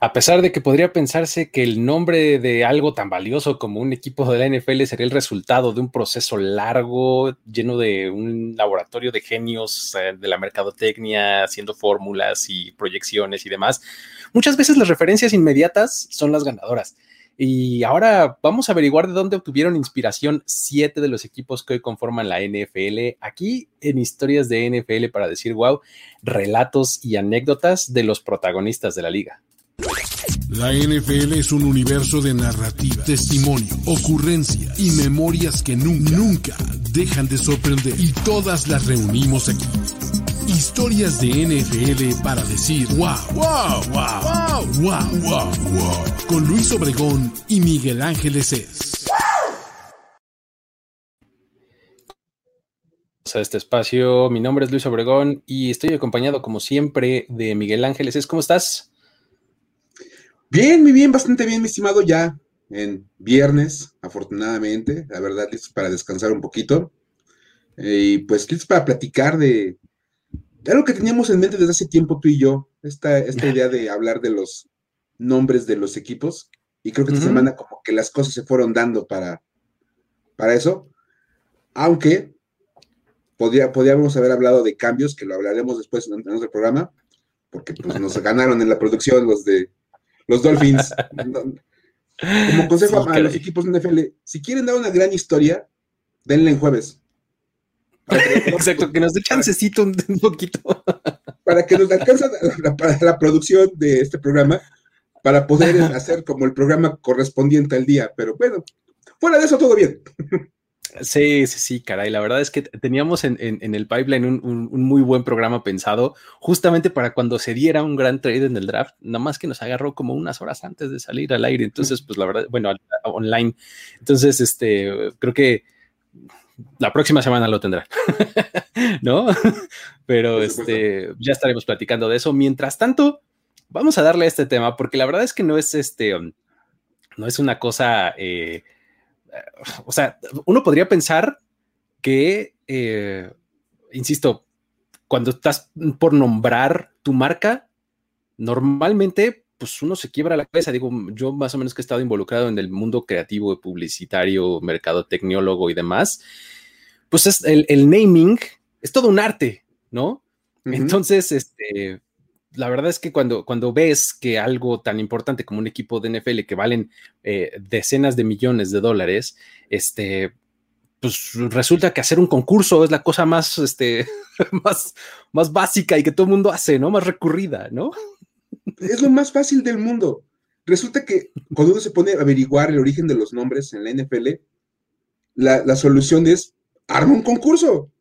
a pesar de que podría pensarse que el nombre de algo tan valioso como un equipo de la NFL sería el resultado de un proceso largo, lleno de un laboratorio de genios eh, de la mercadotecnia, haciendo fórmulas y proyecciones y demás, muchas veces las referencias inmediatas son las ganadoras. Y ahora vamos a averiguar de dónde obtuvieron inspiración siete de los equipos que hoy conforman la NFL. Aquí en historias de NFL para decir wow, relatos y anécdotas de los protagonistas de la liga. La NFL es un universo de narrativa, testimonio, ocurrencia y memorias que nunca, nunca dejan de sorprender. Y todas las reunimos aquí. Historias de NFL para decir wow, wow, wow, wow, wow, wow, wow. Con Luis Obregón y Miguel Ángeles es. a este espacio. Mi nombre es Luis Obregón y estoy acompañado, como siempre, de Miguel Ángeles. ¿Cómo estás? Bien, muy bien, bastante bien, mi estimado, ya en viernes, afortunadamente, la verdad, listo para descansar un poquito. Eh, y pues listo para platicar de, algo que teníamos en mente desde hace tiempo tú y yo, esta, esta idea de hablar de los nombres de los equipos. Y creo que esta semana como que las cosas se fueron dando para, para eso. Aunque podría, podríamos haber hablado de cambios, que lo hablaremos después en, el programa, porque pues, nos ganaron en la producción los de los Dolphins. Como consejo a los equipos de NFL, si quieren dar una gran historia, denle en jueves. Exacto, que nos dé chancecito un, poquito. Para que nos alcance la, para la producción de este programa, para poder hacer como el programa correspondiente al día. Pero bueno, fuera de eso, todo bien. Sí, sí, sí, caray. La verdad es que teníamos en, el pipeline un, muy buen programa pensado justamente para cuando se diera un gran trade en el draft, nada más que nos agarró como unas horas antes de salir al aire. Entonces, pues la verdad, bueno, online. Entonces, este, creo que la próxima semana lo tendrá, ¿no? Pero este, ya estaremos platicando de eso. Mientras tanto, vamos a darle a este tema porque la verdad es que no es este, no es una cosa... Eh, o sea, uno podría pensar que, eh, insisto, cuando estás por nombrar tu marca, normalmente, pues uno se quiebra la cabeza. Digo, yo más o menos que he estado involucrado en el mundo creativo, publicitario, mercadotecniólogo y demás, pues es el, naming es todo un arte, ¿no? Entonces, este, la verdad es que cuando, cuando ves que algo tan importante como un equipo de NFL que valen eh, decenas de millones de dólares, este, pues resulta que hacer un concurso es la cosa más, este, más, más básica y que todo el mundo hace, ¿no? Más recurrida, ¿no? Es lo más fácil del mundo. Resulta que cuando uno se pone a averiguar el origen de los nombres en la NFL, la, la solución es arma un concurso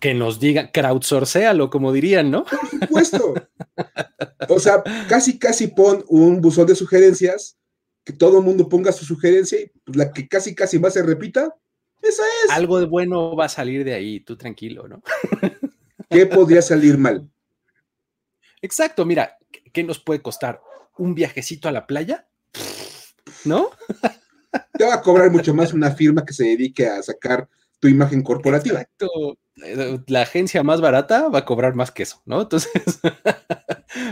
que nos diga, crowdsourcealo, como dirían, ¿no? Por supuesto. O sea, casi, casi pon un buzón de sugerencias, que todo el mundo ponga su sugerencia y pues, la que casi, casi más se repita, esa es. Algo de bueno va a salir de ahí, tú tranquilo, ¿no? ¿Qué podría salir mal? Exacto, mira, ¿qué nos puede costar? ¿Un viajecito a la playa? ¿No? Te va a cobrar mucho más una firma que se dedique a sacar tu imagen corporativa. Exacto. Eh, la agencia más barata va a cobrar más que eso, ¿no? Entonces,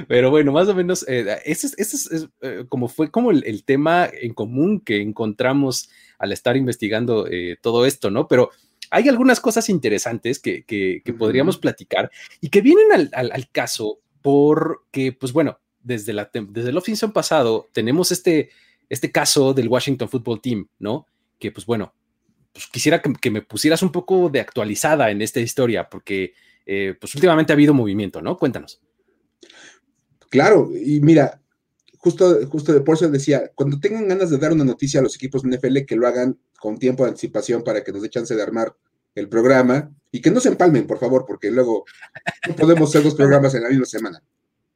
pero bueno, más o menos, eh, ese, es, eh, como fue como el, tema en común que encontramos al estar investigando todo esto, ¿no? Pero hay algunas cosas interesantes que, podríamos platicar y que vienen al, caso porque, pues bueno, desde, la, desde el off-season pasado tenemos este, este caso del Washington Football Team, ¿no? Que, pues bueno, pues quisiera que, me pusieras un poco de actualizada en esta historia, porque eh, pues últimamente ha habido movimiento, ¿no? Cuéntanos. Claro, y mira, justo, justo de por eso decía, cuando tengan ganas de dar una noticia a los equipos de NFL, que lo hagan con tiempo de anticipación para que nos dé chance de armar el programa y que no se empalmen, por favor, porque luego no podemos hacer dos programas en la misma semana.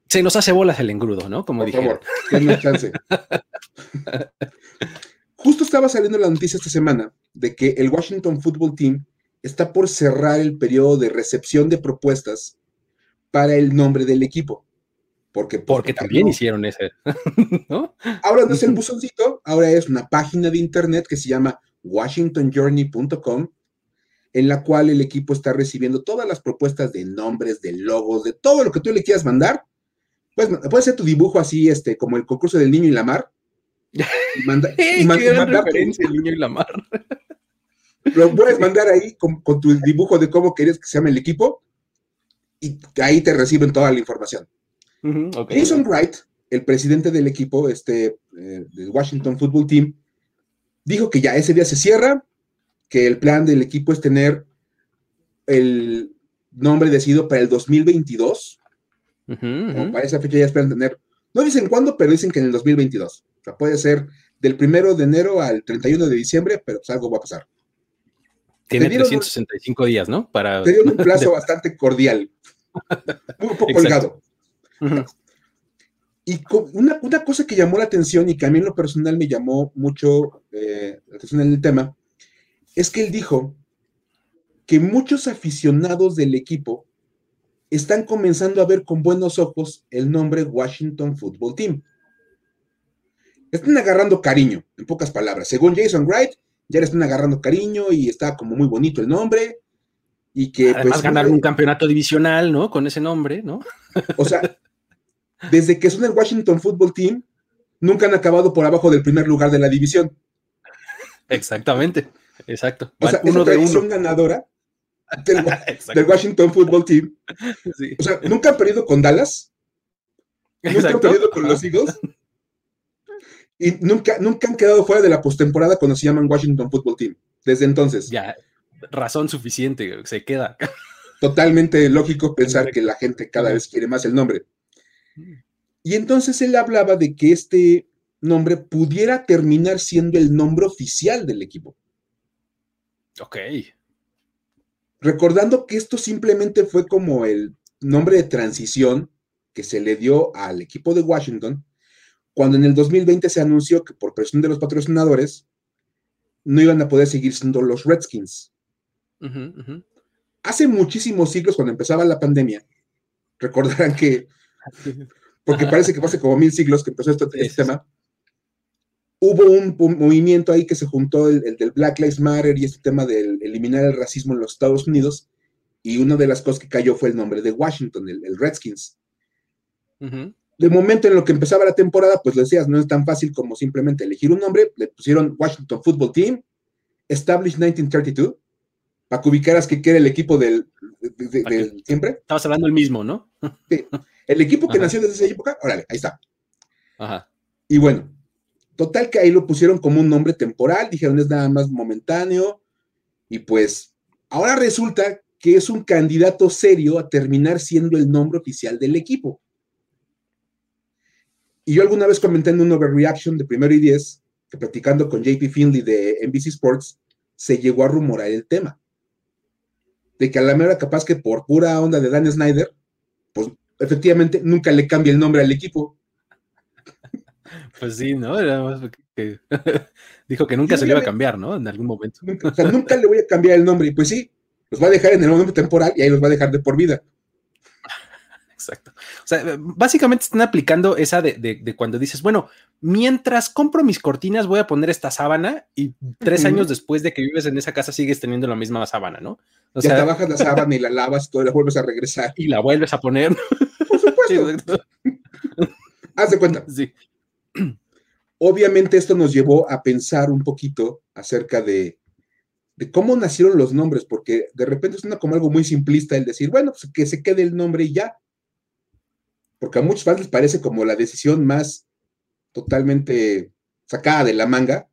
Se nos hace bolas el engrudo, ¿no? Como por favor, denme chance. Justo estaba saliendo la noticia esta semana de que el Washington Football Team está por cerrar el periodo de recepción de propuestas para el nombre del equipo. Porque, porque, también hicieron ese. Ahora no es el buzoncito, ahora es una página de internet que se llama washingtonjourney.com, en la cual el equipo está recibiendo todas las propuestas de nombres, de logos, de todo lo que tú le quieras mandar, pues, puede ser tu dibujo así, este, como el concurso del niño y la mar. Y, manda, y, el niño y la mar. Lo puedes mandar ahí con, tu dibujo de cómo querías que se llame el equipo y ahí te reciben toda la información. Jason Wright, el presidente del equipo, este, eh, del Washington Football Team, dijo que ya ese día se cierra, que el plan del equipo es tener el nombre decidido para el 2022. Para esa fecha ya esperan tener, no dicen cuándo, pero dicen que en el 2022. Sea, puede ser del primero de enero al 31 de diciembre, pero pues algo va a pasar. Tiene 365 días, ¿no? Para... Te un plazo bastante cordial, muy poco colgado. Y una, una, cosa que llamó la atención y que a mí en lo personal me llamó mucho eh, la atención en el tema, es que él dijo que muchos aficionados del equipo están comenzando a ver con buenos ojos el nombre Washington Football Team. Están agarrando cariño, en pocas palabras. Según Jason Wright, ya le están agarrando cariño y está como muy bonito el nombre. Y que Además, pues, ganar un campeonato divisional, ¿no? Con ese nombre, ¿no? O sea, desde que son el Washington Football Team, nunca han acabado por abajo del primer lugar de la división. Exactamente, exacto. O sea, uno es una ganadora del, Washington Football Team. O sea, nunca han perdido con Dallas, nunca han perdido con los Eagles, y nunca, nunca han quedado fuera de la postemporada cuando se llaman Washington Football Team. Desde entonces. Ya, razón suficiente, se queda. Totalmente lógico pensar que la gente cada vez quiere más el nombre. Y entonces él hablaba de que este nombre pudiera terminar siendo el nombre oficial del equipo. Ok. Recordando que esto simplemente fue como el nombre de transición que se le dio al equipo de Washington cuando en el 2020 se anunció que por presión de los patrocinadores no iban a poder seguir siendo los Redskins. Hace muchísimos siglos, cuando empezaba la pandemia, recordarán que, porque parece que hace como mil siglos que empezó este, tema, hubo un, movimiento ahí que se juntó el, del Black Lives Matter y este tema de eliminar el racismo en los Estados Unidos, y una de las cosas que cayó fue el nombre de Washington, el, Redskins. De momento en lo que empezaba la temporada, pues lo decías, no es tan fácil como simplemente elegir un nombre, le pusieron Washington Football Team, Established 1932, para que ubicaras que era el equipo del, siempre. Estabas hablando el mismo, ¿no? Sí. El equipo que nació desde esa época, órale, ahí está. Ajá. Y bueno, Total que ahí lo pusieron como un nombre temporal, dijeron es nada más momentáneo, y pues ahora resulta que es un candidato serio a terminar siendo el nombre oficial del equipo. Y yo alguna vez comenté en un overreaction de primero y diez, que platicando con JP Finley de NBC Sports, se llegó a rumorar el tema. De que a la mera capaz que por pura onda de Dan Snyder, pues efectivamente nunca le cambia el nombre al equipo. Pues sí, ¿no? Era más que, dijo que nunca se le iba a cambiar, ¿no? En algún momento. Nunca, o sea, nunca le voy a cambiar el nombre. Y pues sí, los va a dejar en el momento temporal y ahí los va a dejar de por vida. Exacto. O sea, básicamente están aplicando esa de, cuando dices, bueno, mientras compro mis cortinas voy a poner esta sábana y tres años después de que vives en esa casa sigues teniendo la misma sábana, ¿no? O ya sea, te bajas la sábana y la lavas, y la vuelves a regresar. Y la vuelves a poner. Por supuesto. Haz de cuenta. Sí. Obviamente esto nos llevó a pensar un poquito acerca de, cómo nacieron los nombres, porque de repente suena como algo muy simplista el decir, bueno, pues que se quede el nombre y ya. Porque a muchos fans les parece como la decisión más totalmente sacada de la manga.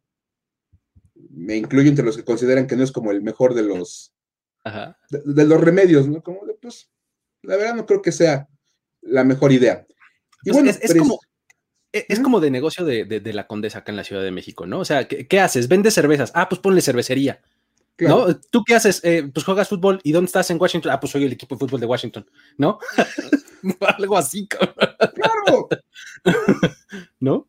Me incluyo entre los que consideran que no es como el mejor de los, De, los remedios, ¿no? Como pues, la verdad no creo que sea la mejor idea. Y pues bueno, es, como, e, es como de negocio de, la condesa acá en la Ciudad de México, ¿no? O sea, ¿qué, haces? Vende cervezas. Ah, pues ponle cervecería. ¿No? ¿Tú qué haces? Eh, pues juegas fútbol. ¿Y dónde estás en Washington? Ah, pues soy el equipo de fútbol de Washington, ¿no? Algo así, Claro. ¿No?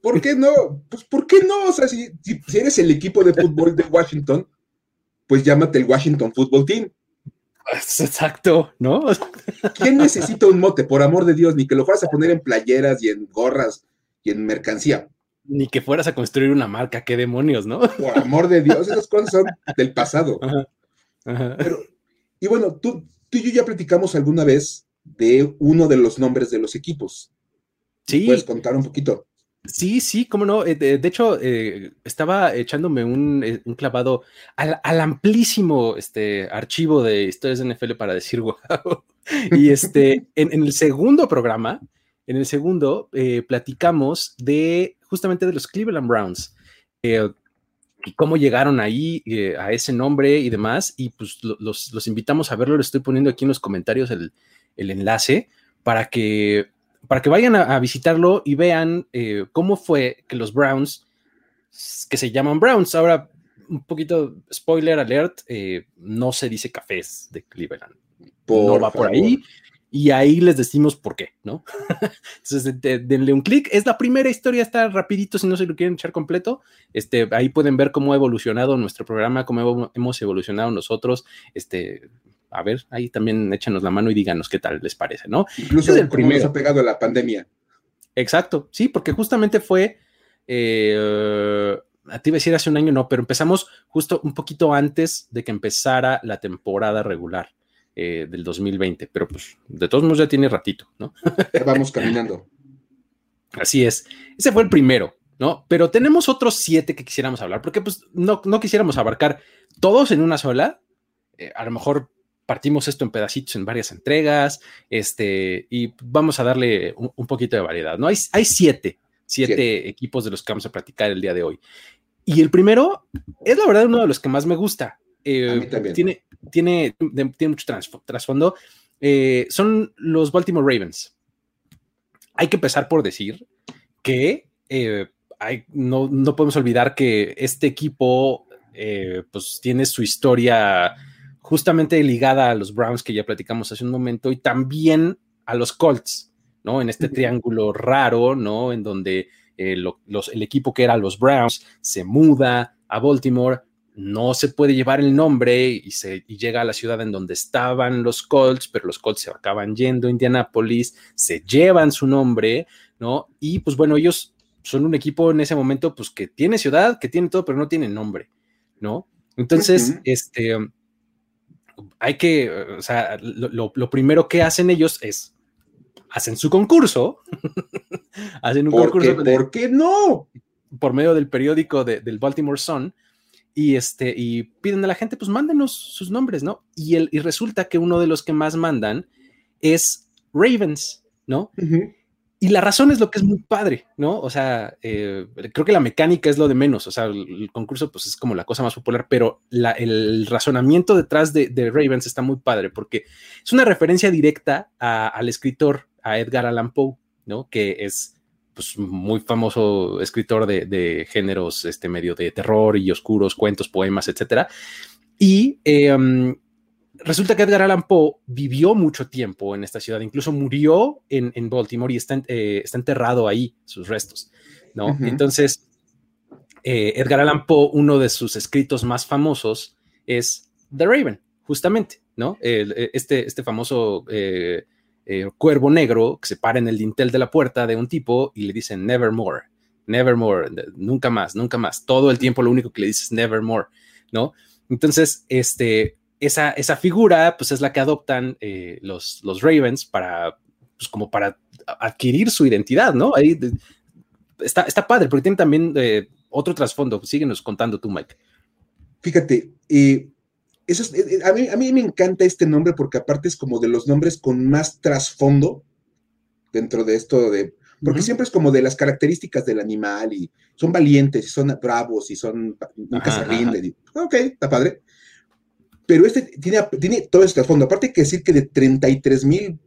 ¿Por qué no? Pues, ¿por qué no? O sea, si, si, eres el equipo de fútbol de Washington, pues llámate el Washington Football Team. Exacto, ¿no? ¿Quién necesita un mote? Por amor de Dios, ni que lo fueras a poner en playeras y en gorras y en mercancía. Ni que fueras a construir una marca, qué demonios, ¿no? Por amor de Dios, esas cosas son del pasado. y bueno, tú, tú y yo ya platicamos alguna vez de uno de los nombres de los equipos. Sí. ¿Puedes contar un poquito? Sí, sí, cómo no. Eh, de, hecho, eh, estaba echándome un, eh, clavado al, amplísimo este, archivo de historias de NFL para decir wow. Y este, en, el segundo programa, en el segundo, platicamos de justamente de los Cleveland Browns y cómo llegaron ahí a ese nombre y demás. Y pues los, invitamos a verlo. Le estoy poniendo aquí en los comentarios el, el enlace para que para que vayan a, visitarlo y vean eh, cómo fue que los Browns, que se llaman Browns, ahora un poquito spoiler alert, eh, no se dice cafés de Cleveland. no va por ahí. Y ahí les decimos por qué, ¿no? Entonces, denle un clic. Es la primera historia, está rapidito si no se lo quieren echar completo. Este, ahí pueden ver cómo ha evolucionado nuestro programa, cómo hemos evolucionado nosotros. Este, a ver, ahí también échanos la mano y díganos qué tal les parece, ¿no? Incluso el primero. Nos ha pegado la pandemia. Exacto, sí, porque justamente fue, eh, a ti iba a decir hace un año, no, pero empezamos justo un poquito antes de que empezara la temporada regular eh, del 2020, pero pues de todos modos ya tiene ratito, ¿no? vamos caminando. Así es, ese fue el primero, ¿no? Pero tenemos otros siete que quisiéramos hablar, porque pues no, no quisiéramos abarcar todos en una sola, eh, a lo mejor partimos esto en pedacitos en varias entregas, este, y vamos a darle un, poquito de variedad, ¿no? Hay, hay siete, siete, equipos de los que vamos a platicar el día de hoy. Y el primero es la verdad uno de los que más me gusta. Eh, tiene, tiene, tiene mucho trasfondo. Eh, son los Baltimore Ravens. Hay que empezar por decir que eh, hay, no, no, podemos olvidar que este equipo pues tiene su historia justamente ligada a los Browns que ya platicamos hace un momento y también a los Colts, ¿no? En este triángulo raro, ¿no? En donde eh, el equipo que era los Browns se muda a Baltimore, no se puede llevar el nombre y, se, llega a la ciudad en donde estaban los Colts, pero los Colts se acaban yendo a Indianapolis, se llevan su nombre, ¿no? Y pues bueno, ellos son un equipo en ese momento, pues que tiene ciudad, que tiene todo, pero no tiene nombre, ¿no? Entonces, este hay que, o sea, lo, primero que hacen ellos es, hacen su concurso, hacen un concurso. ¿Por qué no? Por medio del periódico del Baltimore Sun, y, este, y piden a la gente, pues mándenos sus nombres, ¿no? Y, el, y resulta que uno de los que más mandan es Ravens, ¿no? Y la razón es lo que es muy padre, ¿no? O sea, eh, creo que la mecánica es lo de menos, o sea, el, concurso pues es como la cosa más popular, pero el razonamiento detrás de, Ravens está muy padre porque es una referencia directa al escritor, a Edgar Allan Poe, ¿no? Que es pues muy famoso escritor de, géneros este medio de terror y oscuros, cuentos, poemas, etcétera. Y em, resulta que Edgar Allan Poe vivió mucho tiempo en esta ciudad, incluso murió en, Baltimore y está, eh, está, enterrado ahí, sus restos, ¿no? Entonces, eh, Edgar Allan Poe, uno de sus escritos más famosos es The Raven, justamente, ¿no? E, este, este famoso eh, cuervo negro que se para en el dintel de la puerta de un tipo y le dice nevermore, nevermore, nunca más, nunca más. Todo el tiempo lo único que le dice es nevermore, ¿no? Entonces, este, esa, esa figura, pues es la que adoptan eh, los, los Ravens para, pues como para adquirir su identidad, ¿no? Ahí está, está padre, porque tiene también eh, otro trasfondo. Síguenos contando tú, Mike. Fíjate, eso eh, a, mí, a mí me encanta este nombre porque aparte es como de los nombres con más trasfondo dentro de esto de, porque siempre es como de las características del animal y son valientes y son bravos y son, nunca se rinden. ok, está padre pero este tiene, tiene todo este fondo. Aparte hay que decir que de 33 mil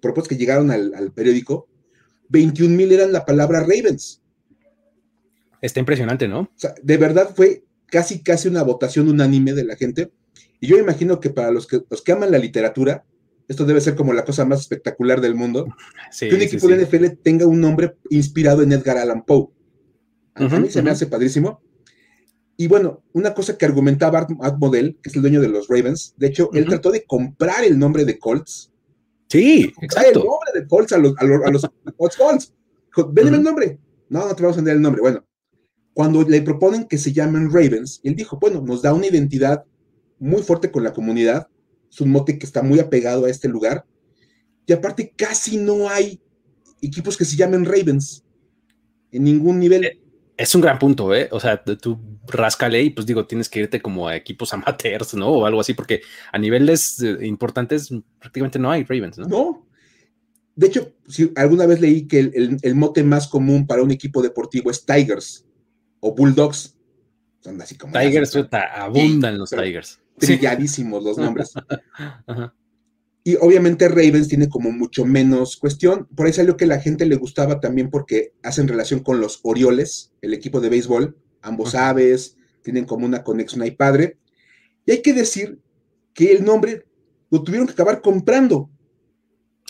propuestas que llegaron al, periódico, 21 mil eran la palabra Ravens. Está impresionante, ¿no? O sea, de verdad fue casi, casi una votación unánime de la gente. Y yo imagino que para los que, los que aman la literatura, esto debe ser como la cosa más espectacular del mundo, que un equipo de NFL tenga un nombre inspirado en Edgar Allan Poe. A mí se me hace padrísimo. Y bueno, una cosa que argumentaba Art, Model, que es el dueño de los Ravens, de hecho, él trató de comprar el nombre de Colts. Sí, exacto. El nombre de Colts a los, a los, Colts. el nombre. No, no te vamos a vender el nombre. Bueno, cuando le proponen que se llamen Ravens, él dijo, bueno, nos da una identidad muy fuerte con la comunidad, es un mote que está muy apegado a este lugar, Y aparte, casi no hay equipos que se llamen Ravens en ningún nivel. Eh, es un gran punto, ¿eh? O sea, tú rascale y pues digo, tienes que irte como a equipos amateurs, ¿no? O algo así, porque a niveles eh, importantes prácticamente no hay Ravens, ¿no? No. De hecho, si alguna vez leí que el, mote más común para un equipo deportivo es Tigers o Bulldogs. Son así como. Tigers, abundan los Tigers. Trilladísimos los nombres. Ajá. Y obviamente Ravens tiene como mucho menos cuestión. Por ahí salió que la gente le gustaba también porque hacen relación con los Orioles, el equipo de béisbol. Ambos aves, tienen como una conexión ahí padre. Y hay que decir que el nombre lo tuvieron que acabar comprando.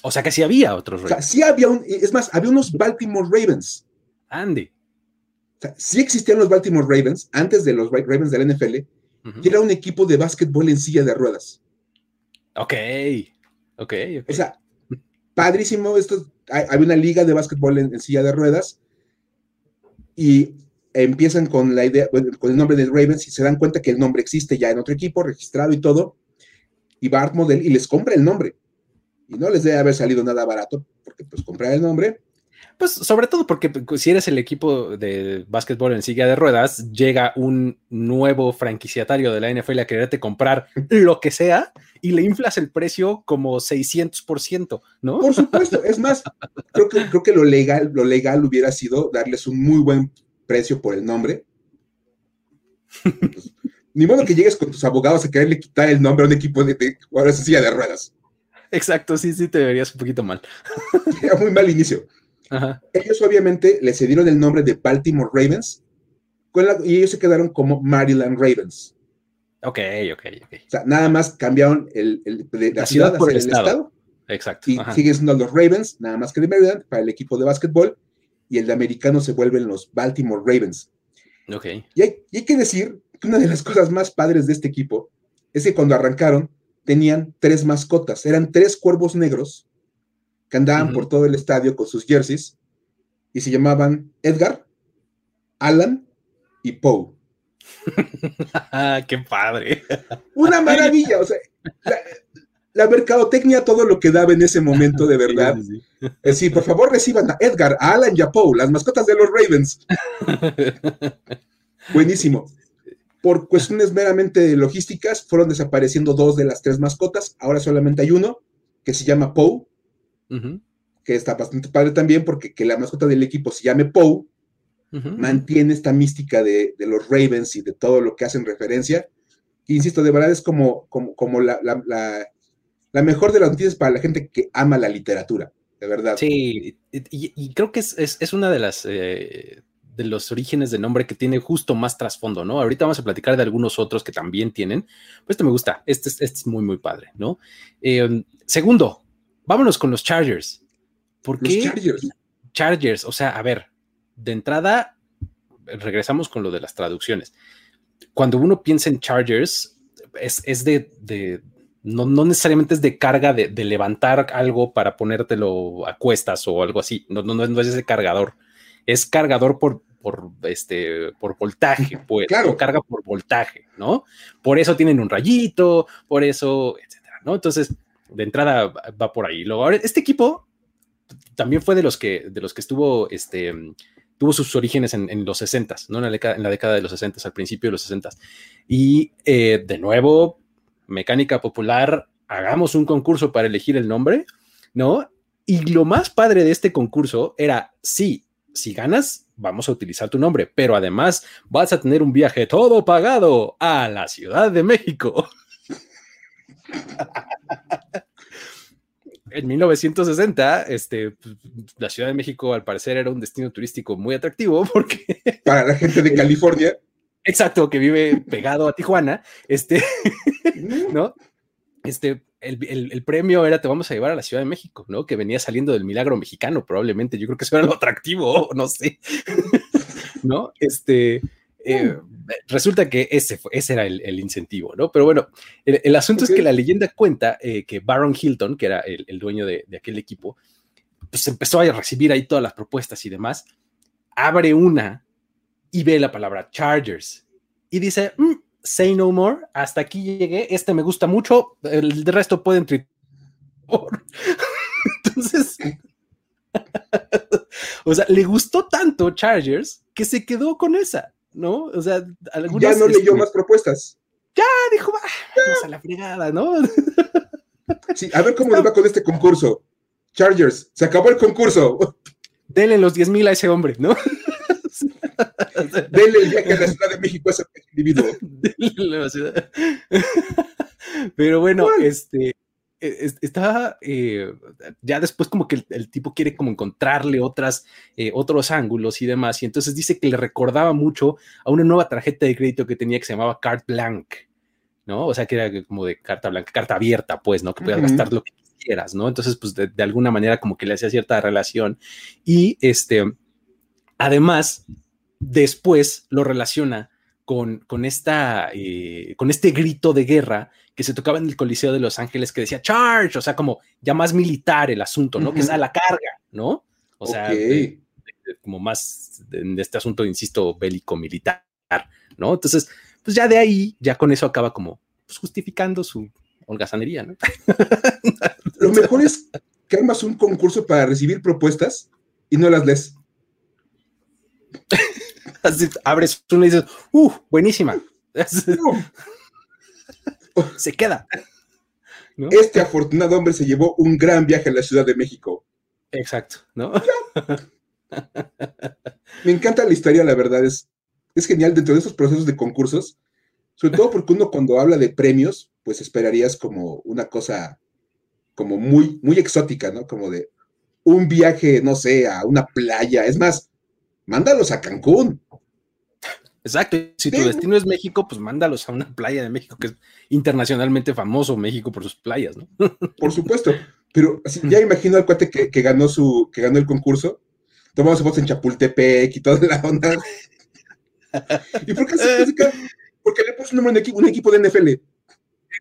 O sea que sí había otros Ravens. O sea, sí había un, es más, había unos Baltimore Ravens. Andy. O sea, sí existían los Baltimore Ravens antes de los Ravens del NFL, y era un equipo de básquetbol en silla de ruedas. Ok. Ok, O sea, padrísimo. Esto, hay, una liga de básquetbol en, silla de ruedas y empiezan con la idea, con el nombre de Ravens y se dan cuenta que el nombre existe ya en otro equipo, registrado y todo. Y Bart Model y les compra el nombre. Y no les debe haber salido nada barato, porque pues comprar el nombre pues sobre todo porque pues, si eres el equipo de básquetbol en silla de ruedas, llega un nuevo franquiciatario de la NFL a quererte comprar lo que sea y le inflas el precio como 600%, ¿no? Por supuesto, es más, creo que, creo que lo, legal, lo legal hubiera sido darles un muy buen precio por el nombre. Pues, ni modo que llegues con tus abogados a quererle quitar el nombre a un equipo de, de jugadores en silla de ruedas. Exacto, sí, sí, te verías un poquito mal. Era muy mal inicio. Ellos obviamente le cedieron el nombre de Baltimore Ravens y ellos se quedaron como Maryland Ravens. Ok, ok, ok. O sea, nada más cambiaron el, la, ciudad, por el estado. Exacto. Y siguen siendo los Ravens, nada más que de Maryland, para el equipo de básquetbol, y el de americano se vuelven los Baltimore Ravens. Ok. Y hay, y hay que decir que una de las cosas más padres de este equipo es que cuando arrancaron tenían tres mascotas, eran tres cuervos negros que andaban por todo el estadio con sus jerseys y se llamaban Edgar, Alan y Poe. ¡Qué padre! Una maravilla, o sea, la, mercadotecnia, todo lo que daba en ese momento, de verdad. Sí, eh, por favor reciban a Edgar, a Alan y a Poe, las mascotas de los Ravens. Buenísimo. Por cuestiones meramente logísticas, fueron desapareciendo dos de las tres mascotas. Ahora solamente hay uno, que se llama Poe, que está bastante padre también porque que la mascota del equipo se llame Poe, mantiene esta mística de, los Ravens y de todo lo que hacen referencia. insisto, de verdad es como, como, como la, mejor de las noticias para la gente que ama la literatura, de verdad. Sí, y, creo que es, una de las... Eh, de los orígenes del nombre que tiene justo más trasfondo, ¿no? Ahorita vamos a platicar de algunos otros que también tienen. Pues este me gusta, este, este es muy, muy padre, ¿no? Eh, segundo, vámonos con los Chargers. ¿Por qué? Chargers. Chargers, o sea, a ver, de entrada, regresamos con lo de las traducciones. Cuando uno piensa en Chargers, es, de, no, necesariamente es de carga de, levantar algo para ponértelo a cuestas o algo así. No, no, no es ese cargador. Es cargador por, por, este, por voltaje, pues. Claro. Carga por voltaje, ¿no? Por eso tienen un rayito, por eso, etcétera, ¿no? Entonces, de entrada va por ahí. Luego, este equipo también fue de los que, de los que estuvo, este, tuvo sus orígenes en, los 60, ¿no? En la, década, en la, década, de los 60, al principio de los 60. Y eh, de nuevo, mecánica popular, hagamos un concurso para elegir el nombre, ¿no? Y lo más padre de este concurso era, sí, si ganas, vamos a utilizar tu nombre, pero además vas a tener un viaje todo pagado a la Ciudad de México. en 1960, este, pues, la Ciudad de México al parecer era un destino turístico muy atractivo porque... Para la gente de California. Exacto, que vive pegado a Tijuana, este, ¿no? Este, el, premio era te vamos a llevar a la Ciudad de México, ¿no? Que venía saliendo del milagro mexicano, probablemente. Yo creo que eso era lo atractivo, no sé, ¿no? Este, eh, resulta que ese, ese era el, incentivo, ¿no? Pero bueno, el, asunto es que la leyenda cuenta eh, que Baron Hilton, que era el, dueño de, aquel equipo, pues empezó a recibir ahí todas las propuestas y demás, abre una y ve la palabra Chargers y dice, mm, say no more, hasta aquí llegué, este me gusta mucho, el resto pueden o sea, le gustó tanto Chargers que se quedó con esa, ¿no? O sea, algunas, ya no leyó este, más propuestas. Ya, dijo, va, vamos a la fregada, ¿no? sí, a ver cómo le va con este concurso. Chargers, se acabó el concurso. Denle los 10 mil a ese hombre, ¿no? Denle el viaje a la Ciudad de México a ese individuo. Pero bueno, este está eh, ya después como que el, tipo quiere como encontrarle otras eh, otros ángulos y demás y entonces dice que le recordaba mucho a una nueva tarjeta de crédito que tenía que se llamaba Carte Blanc no o sea que era como de carta blanca carta abierta pues no que podías gastar lo que quieras no entonces pues de, de, alguna manera como que le hacía cierta relación y este además después lo relaciona con, con, esta, eh, con este grito de guerra que se tocaba en el Coliseo de Los Ángeles que decía charge, o sea, como ya más militar el asunto, ¿no? Que es a la carga, ¿no? O sea, como más de, este asunto, insisto, bélico militar, ¿no? Entonces, pues ya de ahí, ya con eso acaba como pues, justificando su holgazanería, ¿no? Lo mejor es que armas un concurso para recibir propuestas y no las lees. abres una y dices, ¡uh! Buenísima. se queda. Este afortunado hombre se llevó un gran viaje a la Ciudad de México. Exacto, ¿no? Me encanta la historia, la verdad, es, es genial dentro de esos procesos de concursos, sobre todo porque uno cuando habla de premios, pues esperarías como una cosa como muy, muy exótica, ¿no? Como de un viaje, no sé, a una playa. Es más, mándalos a Cancún. Exacto. Si tu destino es México, pues mándalos a una playa de México, que es internacionalmente famoso México por sus playas, ¿no? Por supuesto. Pero ya imagino al cuate que, ganó su, que ganó el concurso, tomamos fotos en Chapultepec y toda la onda. ¿Y por qué se Porque le puso un nombre un equipo de NFL.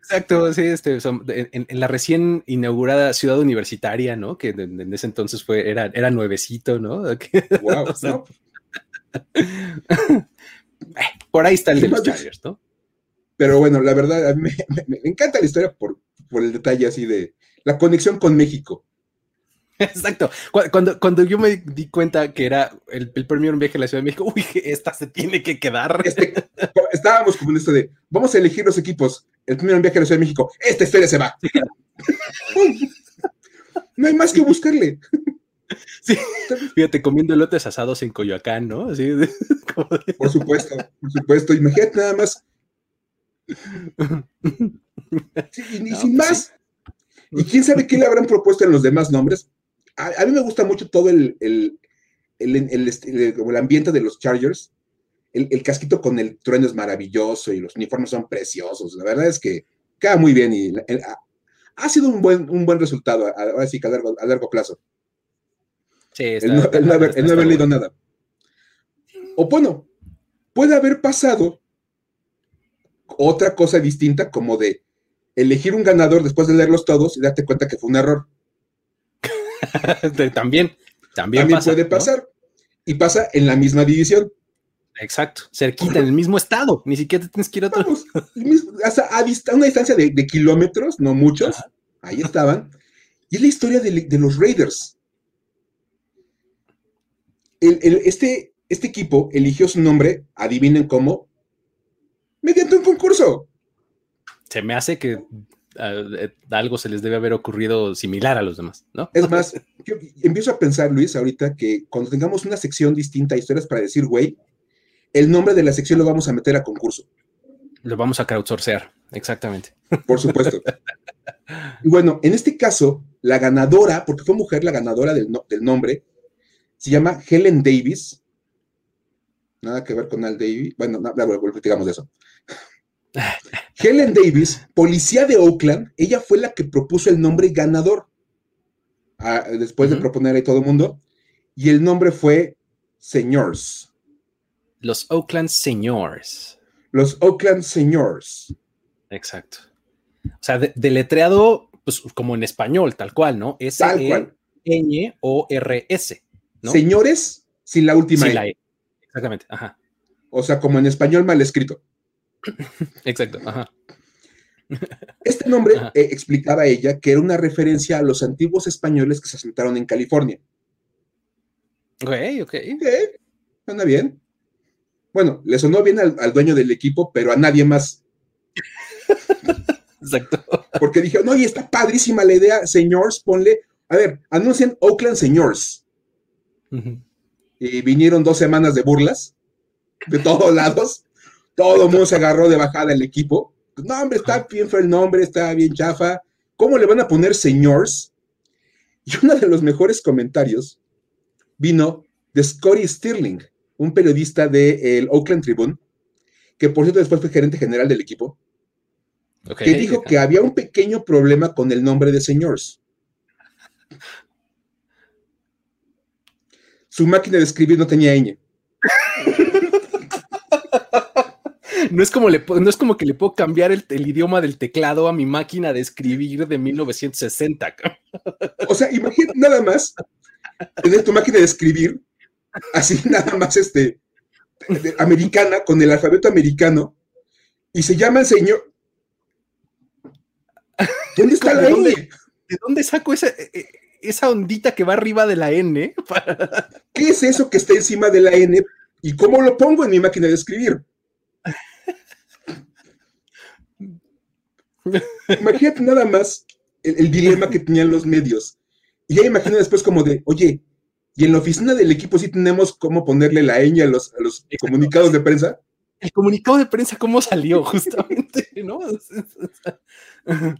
Exacto, sí, este, en, la recién inaugurada ciudad universitaria, ¿no? Que en, ese entonces fue, era, era nuevecito, ¿no? Wow, por ahí está el de los Chargers, ¿no? Pero bueno, la verdad, a mí me, encanta la historia por, por, el detalle así de la conexión con México. Exacto. Cuando, cuando yo me di cuenta que era el, el primer viaje a la Ciudad de México, uy, esta se tiene que quedar. Este, estábamos como en esto de, vamos a elegir los equipos. El primer viaje a la Ciudad de México, este Fede se va. no hay más que buscarle. Sí, fíjate, comiendo elotes asados en Coyoacán, ¿no? Así Por supuesto, por supuesto. Imagínate nada más. y, sin pues más. Y quién sabe qué le habrán propuesto en los demás nombres. A, mí me gusta mucho todo el, el, el, ambiente de los Chargers. El, casquito con el trueno es maravilloso y los uniformes son preciosos. La verdad es que queda muy bien y ha sido un buen, un buen resultado, ahora sí que a largo, a largo plazo el, no, haber, leído nada. O bueno, puede haber pasado otra cosa distinta como de elegir un ganador después de leerlos todos y darte cuenta que fue un error. también, también, puede pasar. Y pasa en la misma división. Exacto, cerquita, en el mismo estado, ni siquiera te tienes que ir a otro. hasta a, una distancia de, kilómetros, no muchos, ahí estaban. Y es la historia de los Raiders este, este equipo eligió su nombre, adivinen cómo, mediante un concurso. Se me hace que eh, algo se les debe haber ocurrido similar a los demás, ¿no? Es más, yo empiezo a pensar, Luis, ahorita que cuando tengamos una sección distinta historias para decir, güey, el nombre de la sección lo vamos a meter a concurso. Lo vamos a crowdsourcear, exactamente. Por supuesto. y bueno, en este caso, la ganadora, porque fue mujer la ganadora del, del nombre, se llama Helen Davis. Nada que ver con Al Davis. Bueno, no, digamos de eso. Helen Davis, policía de Oakland, ella fue la que propuso el nombre ganador. Ah, después de proponer a todo el mundo. Y el nombre fue Señores. Los Oakland Señores. Los Oakland Señores. Exacto. O sea, deletreado, pues como en español, tal cual, ¿no? S -E N O R S. Señores sin la última sin e. La e. Exactamente, ajá. O sea, como en español mal escrito. Exacto, ajá. Este nombre eh, explicaba ella que era una referencia a los antiguos españoles que se asentaron en California. Ok, ok. suena bien. Bueno, le sonó bien al, al dueño del equipo, pero a nadie más. Exacto. Porque dije, no, y está padrísima la idea, señores, ponle. A ver, anuncian Oakland Señores. Y vinieron dos semanas de burlas de todos lados. Todo el mundo se agarró de bajada el equipo. No, hombre, está bien fue el nombre, está bien chafa. ¿Cómo le van a poner señores? Y uno de los mejores comentarios vino de Scotty Stirling, un periodista del Oakland Tribune, que por cierto después fue gerente general del equipo, que dijo que había un pequeño problema con el nombre de señores. Su máquina de escribir no tenía ñ. No es como, le, no es como que le puedo cambiar el, el idioma del teclado a mi máquina de escribir de 1960. cabrón. O sea, imagínate nada más tener tu máquina de escribir, así nada más este, americana, con el alfabeto americano, y se llama el señor. ¿Dónde está la ¿De dónde? ¿De dónde saco esa, eh, eh, esa ondita que va arriba de la N? Para- ¿Qué es eso que está encima de la N? ¿Y cómo lo pongo en mi máquina de escribir? Imagínate nada más el, el dilema que tenían los medios. Y ya imagino después como de, oye, y en la oficina del equipo sí tenemos cómo ponerle la ñ a los, a los comunicados de prensa. El comunicado de prensa, ¿cómo salió? Justamente, ¿no?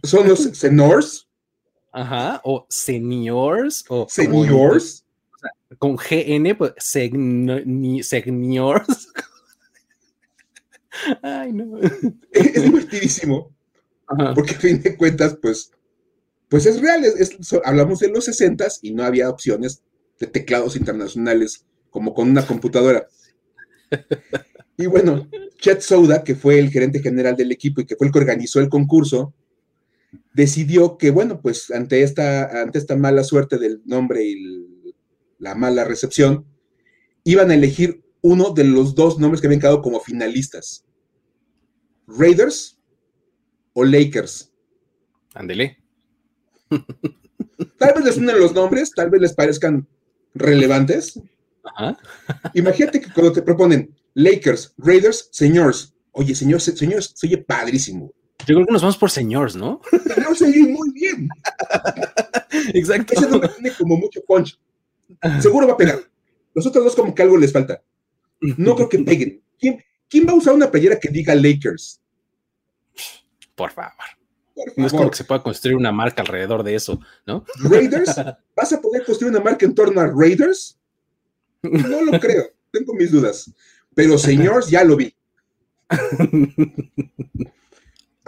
Son los senors, Ajá, o seniors, o seniors. con GN, pues seniors. Ay, no. Es divertidísimo, Ajá. porque a fin de cuentas, pues, pues es real. es- hablamos de los 60 y no había opciones de teclados internacionales como con una computadora. Y bueno, Chet Souda, que fue el gerente general del equipo y que fue el que organizó el concurso, decidió que, bueno, pues ante esta, ante esta mala suerte del nombre y el- la mala recepción, iban a elegir uno de los dos nombres que habían quedado como finalistas. Raiders o Lakers. Ándele. Tal vez les unen los nombres, tal vez les parezcan relevantes. Ajá. Imagínate que cuando te proponen Lakers, Raiders, señores. Oye, señor, se- señores, se oye padrísimo. Yo creo que nos vamos por señores, ¿no? No se oye muy bien. Exacto. Ese nombre tiene como mucho punch. Seguro va a pegar. Los otros dos como que algo les falta. No creo que peguen. ¿Quién, quién va a usar una playera que diga Lakers? Por favor. Por No es como favor. que se pueda construir una marca alrededor de eso, ¿no? Raiders, ¿vas a poder construir una marca en torno a Raiders? No lo creo. Tengo mis dudas. Pero señores, ya lo vi.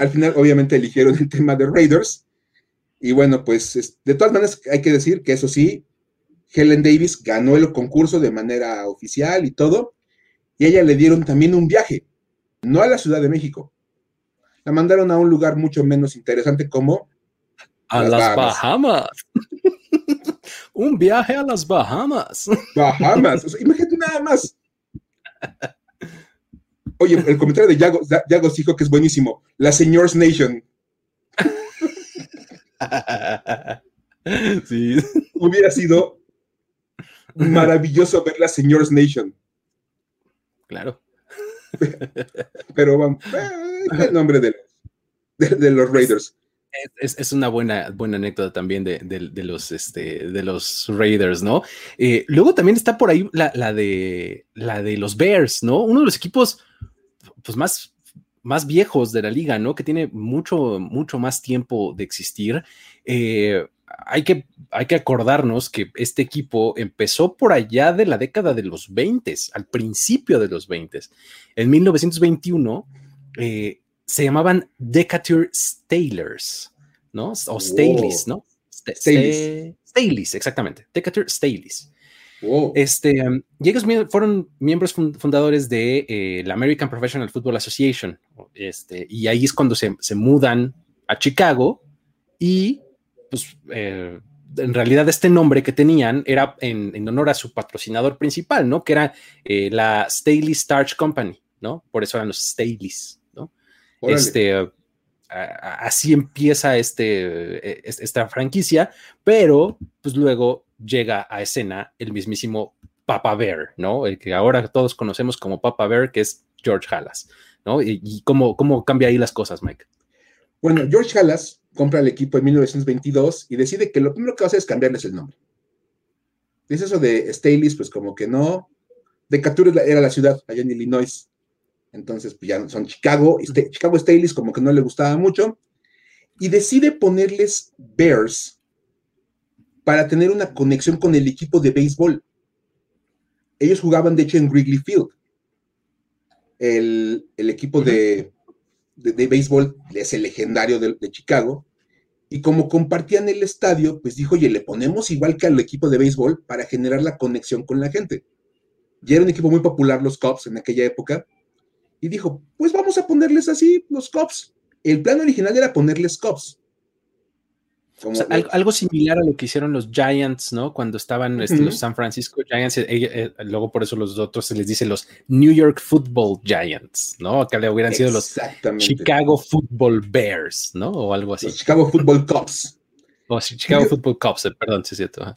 Al final, obviamente, eligieron el tema de Raiders. Y bueno, pues es- de todas maneras hay que decir que eso sí, Helen Davis ganó el concurso de manera oficial y todo. Y a ella le dieron también un viaje, no a la Ciudad de México. La mandaron a un lugar mucho menos interesante como A Las las Bahamas. Bahamas. Un viaje a las Bahamas. Bahamas. O sea, imagínate nada más. Oye, el comentario de Yago, Yago dijo que es buenísimo. La Señor's Nation. sí. Hubiera sido maravilloso ver la Señor's Nation. Claro. Pero vamos, eh, el nombre de, de- de los Raiders. Es, es una buena, buena anécdota también de, de- de los, este, de los Raiders, ¿no? Eh, luego también está por ahí la, la de, la de los Bears, ¿no? Uno de los equipos pues, más, más viejos de la liga, ¿no? Que tiene mucho, mucho más tiempo de existir. Eh, hay, que, hay que acordarnos que este equipo empezó por allá de la década de los 20, al principio de los 20. En 1921, eh, se llamaban Decatur Stalers, ¿no? O Staleys, ¿no? St- Staleys. St- Staleys, exactamente. Decatur Staleys. Wow. Este, um, y ellos mie- fueron miembros fun- fundadores de eh, la American Professional Football Association. Este, y ahí es cuando se, se mudan a Chicago y, pues, eh, en realidad este nombre que tenían era en, en honor a su patrocinador principal, ¿no? Que era eh, la Staley Starch Company, ¿no? Por eso eran los Staleys, ¿no? Órale. Este, así empieza este, eh, es- esta franquicia, pero pues luego llega a escena el mismísimo Papa Bear, ¿no? El que ahora todos conocemos como Papa Bear, que es George Halas, ¿no? Y, cómo, cómo cambia ahí las cosas, Mike. Bueno, George Halas compra el equipo en 1922 y decide que lo primero que hacer es cambiarles el nombre. Dice eso de Staley's, pues como que no. Decatur era la ciudad allá en Illinois. Entonces, pues ya son Chicago. Chicago Staley's como que no le gustaba mucho. Y decide ponerles Bears para tener una conexión con el equipo de béisbol. Ellos jugaban, de hecho, en Wrigley Field. El, equipo de, de, béisbol es el legendario de, Chicago. Y como compartían el estadio, pues dijo, oye, le ponemos igual que al equipo de béisbol para generar la conexión con la gente. Y era un equipo muy popular los Cubs en aquella época. Y dijo, pues vamos a ponerles así los Cubs. El plan original era ponerles Cubs algo, similar a lo que hicieron los Giants, ¿no? Cuando estaban este, los San Francisco Giants, eh, eh, luego por eso los otros se les dice los New York Football Giants, ¿no? Acá le hubieran sido los Chicago Football Bears, ¿no? O algo así. Los Chicago Football Cubs. O Chicago Football Cubs, eh, perdón, sí es cierto.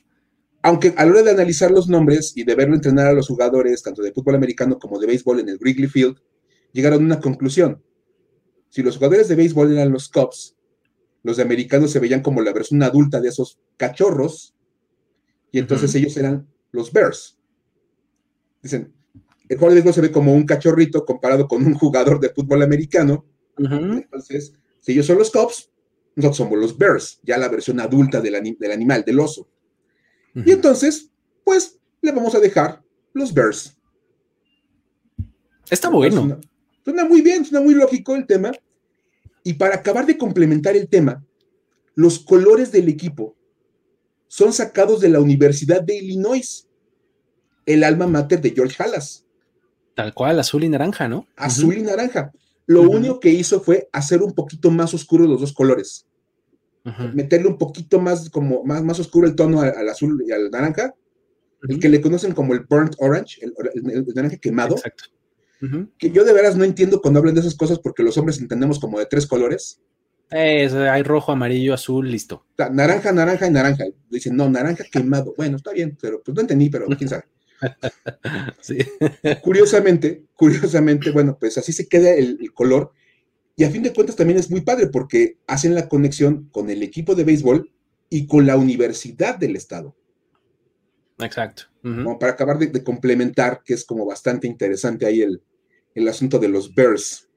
Aunque a la hora de analizar los nombres y de verlo entrenar a los jugadores, tanto de fútbol americano como de béisbol en el Wrigley Field, llegaron a una conclusión. Si los jugadores de béisbol eran los Cubs, los de americanos se veían como la versión adulta de esos cachorros, y entonces ellos eran los Bears. Dicen, el jugador de béisbol se ve como un cachorrito comparado con un jugador de fútbol americano. Entonces, si ellos son los Cubs, nosotros somos los Bears, ya la versión adulta del, animal, del oso. Y entonces, pues, le vamos a dejar los Bears. Está bueno. Suena muy bien, suena muy lógico el tema. Y para acabar de complementar el tema, los colores del equipo son sacados de la Universidad de Illinois, el alma mater de George Halas. Tal cual, azul y naranja, ¿no? Azul y naranja. Lo único que hizo fue hacer un poquito más oscuro los dos colores. Meterle un poquito más, como más, más oscuro el tono al, azul y al naranja, el que le conocen como el burnt orange, el, el naranja quemado. Exacto que yo de veras no entiendo cuando hablan de esas cosas porque los hombres entendemos como de tres colores. hay rojo, amarillo, azul, listo. naranja, naranja y naranja. Dicen, no, naranja quemado. Bueno, está bien, pero pues no entendí, pero quién sabe. Curiosamente, curiosamente, bueno, pues así se queda el, color. Y a fin de cuentas también es muy padre porque hacen la conexión con el equipo de béisbol y con la universidad del estado. Exacto. Como para acabar de, complementar, que es como bastante interesante ahí el, el asunto de los Bears.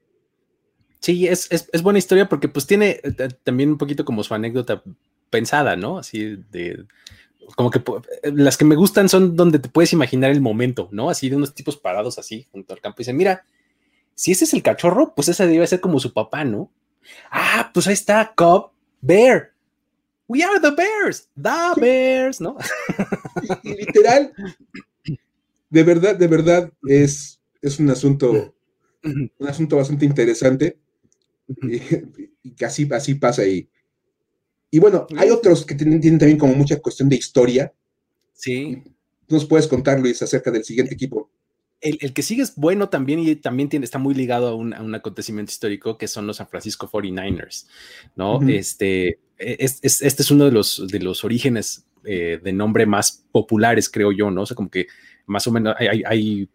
Sí, es, buena historia porque pues tiene eh, también un poquito como su anécdota pensada, ¿no? Así de, como que las que me gustan son donde te puedes imaginar el momento, ¿no? Así de unos tipos parados así junto al campo y dicen, mira, si ese es el cachorro, pues ese debe ser como su papá, ¿no? Ah, pues ahí está, Cobb, Bear. We are the Bears, the Bears, ¿no? literal, de verdad, de verdad, es, es un asunto, un asunto bastante interesante y, así, pasa ahí. Y bueno, hay otros que tienen, también como mucha cuestión de historia. Sí. ¿Nos puedes contar, Luis, acerca del siguiente equipo? El, que sigue es bueno también y también tiene, está muy ligado a un, acontecimiento histórico que son los San Francisco 49ers, ¿no? Este, es, este es uno de los, de los orígenes eh, de nombre más populares, creo yo, ¿no? O sea, como que más o menos hay, hay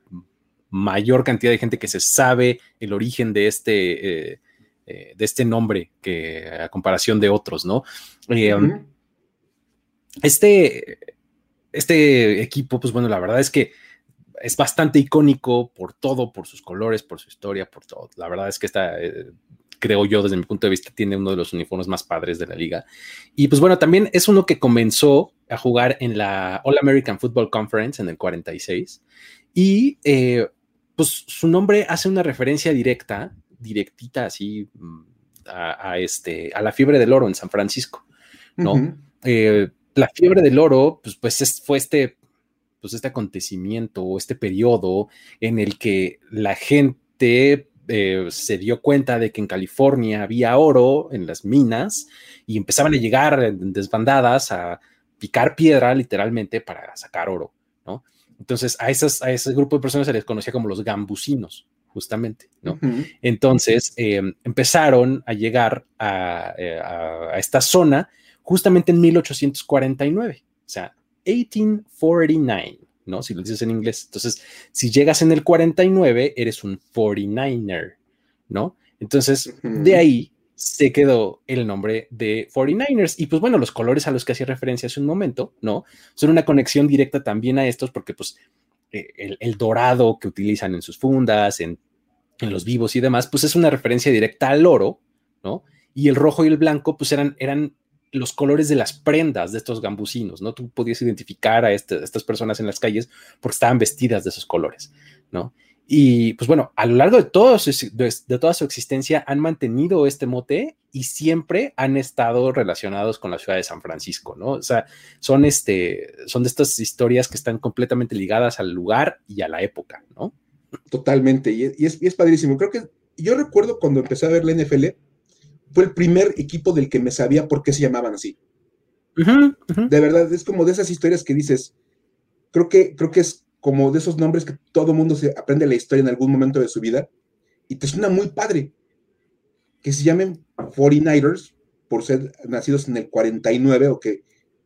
mayor cantidad de gente que se sabe el origen de este, eh, eh, de este nombre que a comparación de otros, ¿no? Um, este, este equipo, pues bueno, la verdad es que es bastante icónico por todo, por sus colores, por su historia, por todo. La verdad es que está, creo yo, desde mi punto de vista, tiene uno de los uniformes más padres de la liga. Y pues bueno, también es uno que comenzó a jugar en la All American Football Conference en el 46 y pues su nombre hace una referencia directa, directita así, mm, a, este, a la fiebre del oro en San Francisco, ¿no? Eh, la fiebre del oro, pues, pues fue este, pues este acontecimiento o este periodo en el que la gente eh, se dio cuenta de que en California había oro en las minas y empezaban a llegar en desbandadas a picar piedra literalmente para sacar oro, ¿no? Entonces, a, esas, a ese grupo de personas se les conocía como los gambusinos, justamente, ¿no? Entonces, em, empezaron a llegar eh, a, esta zona justamente en 1849, o sea, 1849, ¿no? Si lo dices en inglés. Entonces, si llegas en el 49, eres un 49er, ¿no? Entonces, de ahí se quedó el nombre de 49ers. Y pues bueno, los colores a los que hacía referencia hace un momento, ¿no? Son una conexión directa también a estos porque pues eh, el, dorado que utilizan en sus fundas, en, en, los vivos y demás, pues es una referencia directa al oro, ¿no? Y el rojo y el blanco pues eran, eran los colores de las prendas de estos gambusinos, ¿no? Tú podías identificar a, este, estas personas en las calles porque estaban vestidas de esos colores, ¿no? Y pues bueno, a lo largo de, toda su existencia han mantenido este mote y siempre han estado relacionados con la ciudad de San Francisco, ¿no? O sea, son, este, son de estas historias que están completamente ligadas al lugar y a la época, ¿no? Totalmente, y es, y es padrísimo. Creo que yo recuerdo cuando empecé a ver la NFL, fue el primer equipo del que me sabía por qué se llamaban así. De verdad, es como de esas historias que dices, creo que, creo que es como de esos nombres que todo mundo se aprende la historia en algún momento de su vida y te suena muy padre. Que se llamen 49ers por ser nacidos en el 49 o que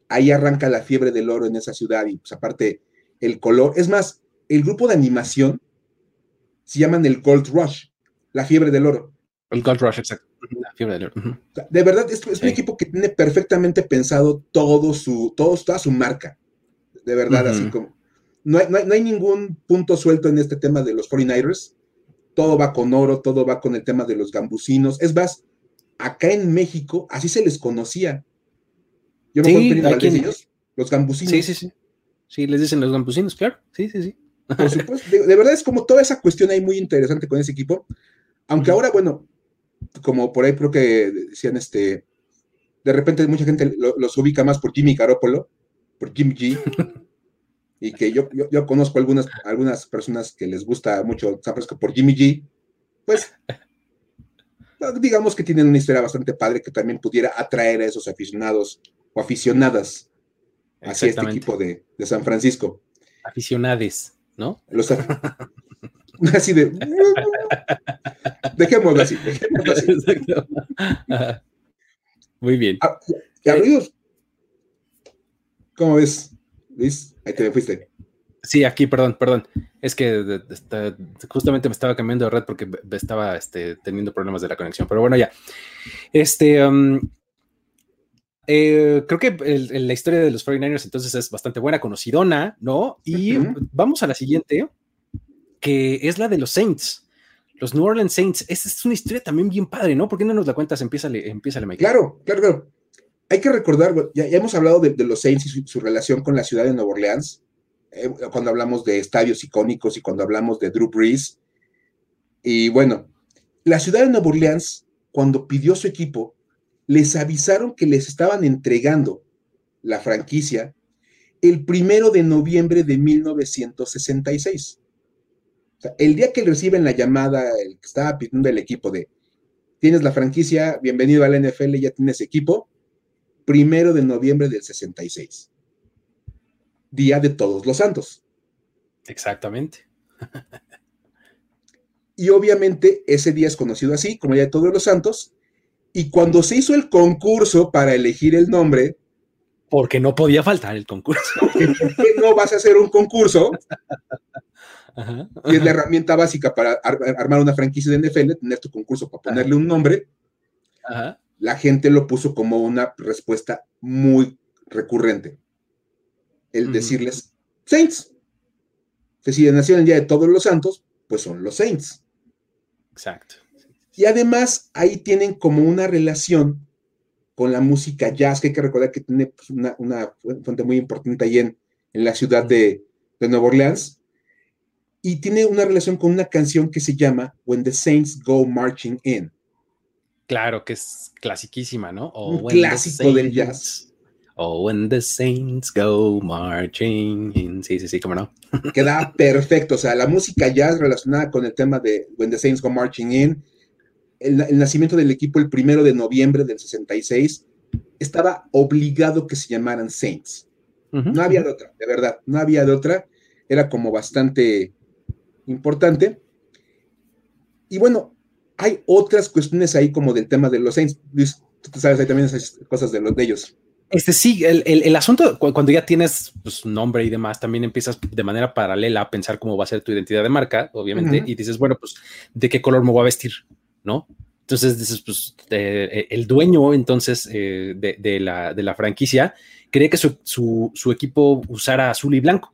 ahí arranca la fiebre del oro en esa ciudad y pues aparte el color. Es más, el grupo de animación se llaman el Gold Rush, la fiebre del oro. El Gold Rush, exacto. De verdad, es, un equipo que tiene perfectamente pensado todo su, todo, toda su marca. De verdad, así como. No hay, no, hay, ningún punto suelto en este tema de los 49ers. Todo va con oro, todo va con el tema de los gambusinos. Es más, acá en México, así se les conocía. Yo me sí, acuerdo de ellos, los gambusinos. Sí, sí, sí. Sí, les dicen los gambusinos, claro. Sí, sí, sí. Por supuesto. De, de verdad es como toda esa cuestión ahí muy interesante con ese equipo. Aunque ahora, bueno, como por ahí creo que decían, este, de repente mucha gente los ubica más por Jimmy Garoppolo, por Jimmy G, y que yo, yo, conozco algunas, algunas personas que les gusta mucho San Francisco por Jimmy G, pues digamos que tienen una historia bastante padre que también pudiera atraer a esos aficionados o aficionadas hacia este equipo de, de San Francisco. Aficionades, ¿no? Los, Así de. dejémoslo así, Muy bien. Ah, ¿Cómo ves, Luis? Ahí te me fuiste. Sí, aquí, perdón, perdón. Es que justamente me estaba cambiando de red porque estaba este, teniendo problemas de la conexión. Pero bueno, ya. Este. Um, eh, creo que la historia de los 49ers entonces es bastante buena, conocidona, ¿no? Y vamos a la siguiente es la de los Saints. Los New Orleans Saints. Esa es una historia también bien padre, ¿no? ¿Por qué no nos la cuentas? Empieza, empieza Mike. Claro, claro, claro. Hay que recordar, ya, hemos hablado de, los Saints y su, relación con la ciudad de Nueva Orleans, eh, cuando hablamos de estadios icónicos y cuando hablamos de Drew Brees. Y bueno, la ciudad de Nueva Orleans, cuando pidió su equipo, les avisaron que les estaban entregando la franquicia el primero de noviembre de 1966 el día que reciben la llamada, el que estaba pidiendo el equipo de, tienes la franquicia, bienvenido al NFL, ya tienes equipo, primero de noviembre del 66. Día de todos los santos. Exactamente. y obviamente ese día es conocido así, como Día de Todos los Santos, y cuando se hizo el concurso para elegir el nombre, porque no podía faltar el concurso. ¿Por qué no vas a hacer un concurso? Y es la herramienta básica para armar una franquicia de NFL, tener tu concurso para ponerle un nombre. La gente lo puso como una respuesta muy recurrente. El decirles Saints. Que si nacieron el día de todos los santos, pues son los Saints. Exacto. Y además ahí tienen como una relación con la música jazz, que hay que recordar que tiene pues, una, fuente muy importante ahí en, la ciudad de, de Nueva Orleans y tiene una relación con una canción que se llama When the Saints Go Marching In. Claro, que es clasiquísima, ¿no? Un clásico del jazz. O When the Saints Go Marching In. Sí, sí, sí, cómo no. Queda perfecto. O sea, la música jazz relacionada con el tema de When the Saints Go Marching In, el, nacimiento del equipo el primero de noviembre del 66, estaba obligado que se llamaran Saints. No había de otra, de verdad, no había de otra. Era como bastante importante. Y bueno, hay otras cuestiones ahí como del tema de los Saints. Luis, tú sabes, hay también esas cosas de los de ellos. Este sí, el, el, asunto, cuando ya tienes pues, nombre y demás, también empiezas de manera paralela a pensar cómo va a ser tu identidad de marca, obviamente, y dices, bueno, pues, ¿de qué color me voy a vestir? ¿No? Entonces dices, pues, eh, el dueño entonces eh, de, de, la, de, la, franquicia quería que su, su, su, equipo usara azul y blanco,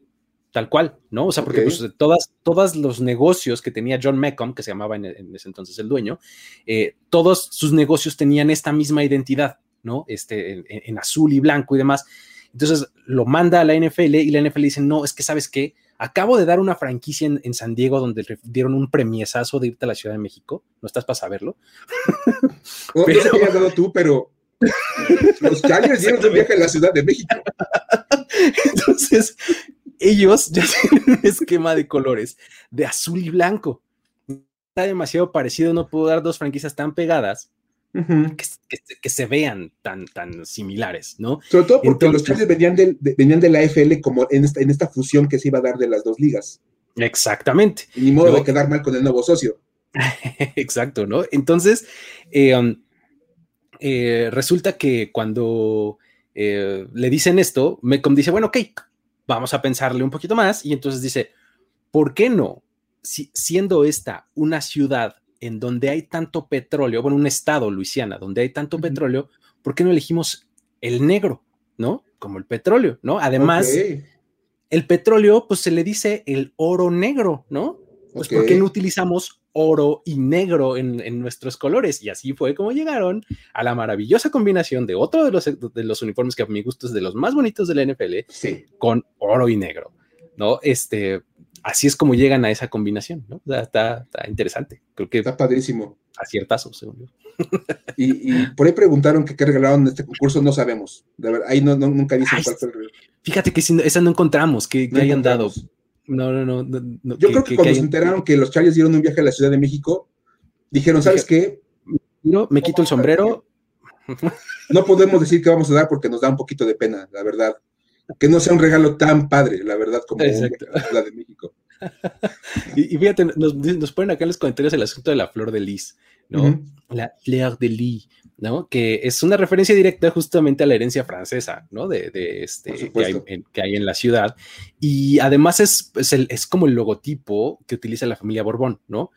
tal cual, ¿no? O sea, porque pues, todas, todos los negocios que tenía John Meckham, que se llamaba en, en ese entonces el dueño, eh, todos sus negocios tenían esta misma identidad, ¿no? Este, en, azul y blanco y demás. Entonces lo manda a la NFL y la NFL dice, no, es que sabes qué, acabo de dar una franquicia en, San Diego donde dieron un premiesazo de irte a la Ciudad de México, ¿no estás para saberlo? No, pero... qué has dado tú, pero los Chargers dieron un viaje a la Ciudad de México. Entonces, ellos ya tienen un esquema de colores de azul y blanco. Está demasiado parecido, no puedo dar dos franquicias tan pegadas que, se vean tan, tan similares, ¿no? Sobre todo porque los Chargers venían, de, venían de la FL como en esta, en esta fusión que se iba a dar de las dos ligas. Exactamente. Ni modo de quedar mal con el nuevo socio. Exacto, ¿no? Entonces, eh, um, eh, resulta que cuando eh, le dicen esto, Mecom dice, bueno, ok, vamos a pensarle un poquito más, y entonces dice, ¿por qué no? Si, siendo esta una ciudad en donde hay tanto petróleo, bueno, un estado, Luisiana, donde hay tanto petróleo, ¿por qué no elegimos el negro, no? Como el petróleo, ¿no? Además, el petróleo, pues se le dice el oro negro, ¿no? Pues ¿por qué no utilizamos oro y negro en, nuestros colores? Y así fue como llegaron a la maravillosa combinación de otro de los, de los uniformes que a mi gusto es de los más bonitos de la NFL, con oro y negro, ¿no? Este, así es como llegan a esa combinación, ¿no? está, interesante. Creo que está padrísimo. Aciertazo, según yo. Y, por ahí preguntaron que qué regalaron en este concurso, no sabemos. De verdad, ahí no, nunca dicen cuál fue el Fíjate que esa no encontramos, que, hayan dado. No, no, no. Yo creo que, cuando se enteraron que los Chargers dieron un viaje a la Ciudad de México, dijeron, ¿sabes qué? No, me quito el sombrero. No podemos decir que vamos a dar porque nos da un poquito de pena, la verdad que no sea un regalo tan padre, la verdad, como la de México. y, fíjate, nos, ponen acá en los comentarios el asunto de la flor de lis, ¿no? La fleur de lis, ¿no? Que es una referencia directa justamente a la herencia francesa, ¿no? De, este que hay, en, la ciudad. Y además es, es, como el logotipo que utiliza la familia Borbón, ¿no?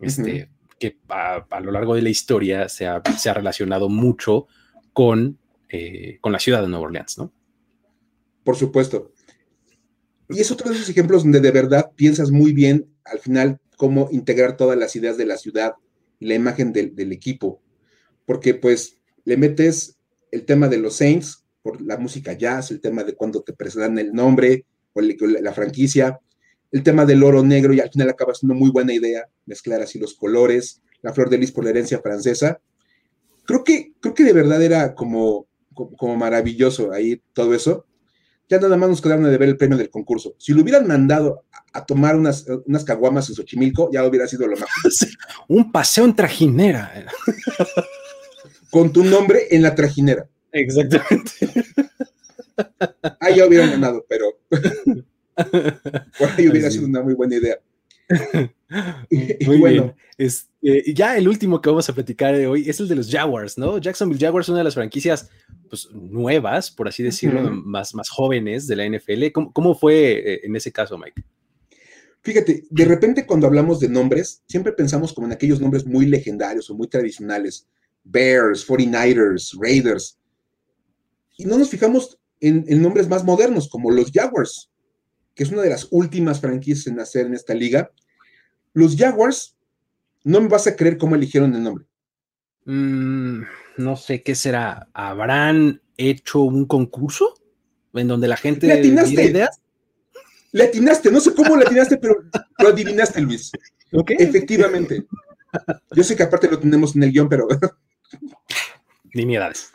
Este, que a, lo largo de la historia se ha, se ha relacionado mucho con, eh, con la ciudad de Nueva Orleans, ¿no? Por supuesto. Y es otro de esos ejemplos donde de verdad piensas muy bien al final cómo integrar todas las ideas de la ciudad y la imagen del, equipo. Porque pues le metes el tema de los Saints por la música jazz, el tema de cuando te presentan el nombre o la franquicia, el tema del oro negro y al final acaba siendo muy buena idea mezclar así los colores, la flor de lis por la herencia francesa. Creo que, creo que de verdad era como, como maravilloso ahí todo eso ya nada más nos quedaron de ver el premio del concurso. Si lo hubieran mandado a, tomar unas, unas caguamas en Xochimilco, ya hubiera sido lo más. Un paseo en trajinera. Con tu nombre en la trajinera. Exactamente. Ah, ya hubieran ganado, pero por ahí hubiera sido una muy buena idea. Muy bueno, este, ya el último que vamos a platicar de hoy es el de los Jaguars, ¿no? Jacksonville Jaguars, una de las franquicias pues, nuevas, por así decirlo, más, más jóvenes de la NFL. ¿Cómo, fue eh, en ese caso, Mike? Fíjate, de repente cuando hablamos de nombres, siempre pensamos como en aquellos nombres muy legendarios o muy tradicionales. Bears, 49ers, Raiders. Y no nos fijamos en, en nombres más modernos, como los Jaguars, que es una de las últimas franquicias en nacer en esta liga. Los Jaguars, no me vas a creer cómo eligieron el nombre. Mm, no sé qué será. ¿Habrán hecho un concurso en donde la gente le atinaste. ideas? Le atinaste, no sé cómo le atinaste, pero lo adivinaste, Luis. Efectivamente. Yo sé que aparte lo tenemos en el guion, pero. Nimiedades.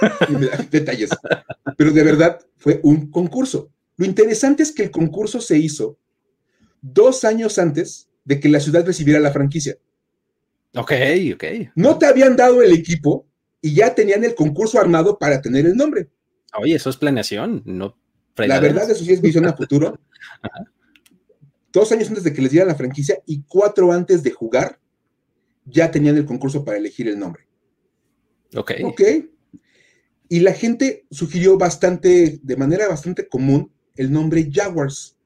Detalles. Pero de verdad fue un concurso. Lo interesante es que el concurso se hizo dos años antes de que la ciudad recibiera la franquicia. Ok, ok. No te habían dado el equipo y ya tenían el concurso armado para tener el nombre. Oye, eso es planeación, no. La verdad, eso sí es visión a futuro. Dos años antes de que les dieran la franquicia y cuatro antes de jugar, ya tenían el concurso para elegir el nombre. Ok. Ok. Y la gente sugirió bastante, de manera bastante común, el nombre Jaguars.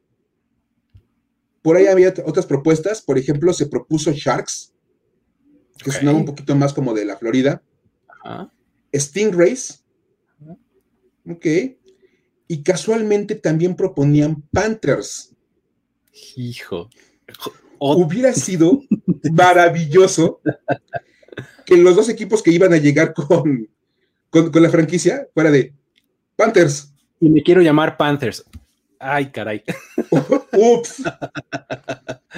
Por ahí había otras propuestas, por ejemplo, se propuso Sharks, que sonaba un poquito más como de la Florida. Stingrays. Ok. Y casualmente también proponían Panthers. Hijo. Hubiera sido maravilloso que los dos equipos que iban a llegar con, con, la franquicia fuera de Panthers. Y me quiero llamar Panthers. Ay, caray. Ups.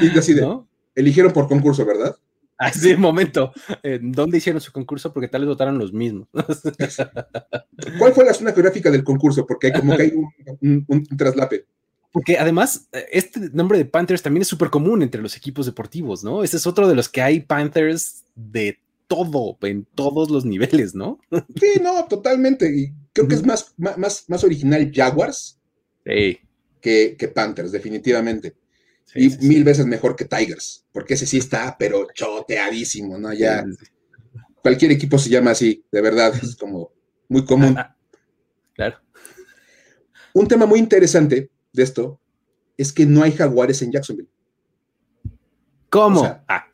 Y así de, eligieron por concurso, ¿verdad? Así ah, momento. ¿Dónde hicieron su concurso? Porque tal vez votaron los mismos. ¿Cuál fue la zona geográfica del concurso? Porque hay como que hay un, traslape. Porque además, este nombre de Panthers también es súper común entre los equipos deportivos, ¿no? Ese es otro de los que hay Panthers de todo, en todos los niveles, ¿no? Sí, no, totalmente. Y creo que es más, más, más original Jaguars que, que Panthers, definitivamente y mil veces mejor que Tigers, porque ese sí está, pero choteadísimo, ¿no? Ya cualquier equipo se llama así, de verdad, es como muy común. claro. Un tema muy interesante de esto es que no hay jaguares en Jacksonville. ¿Cómo? O sea, ah.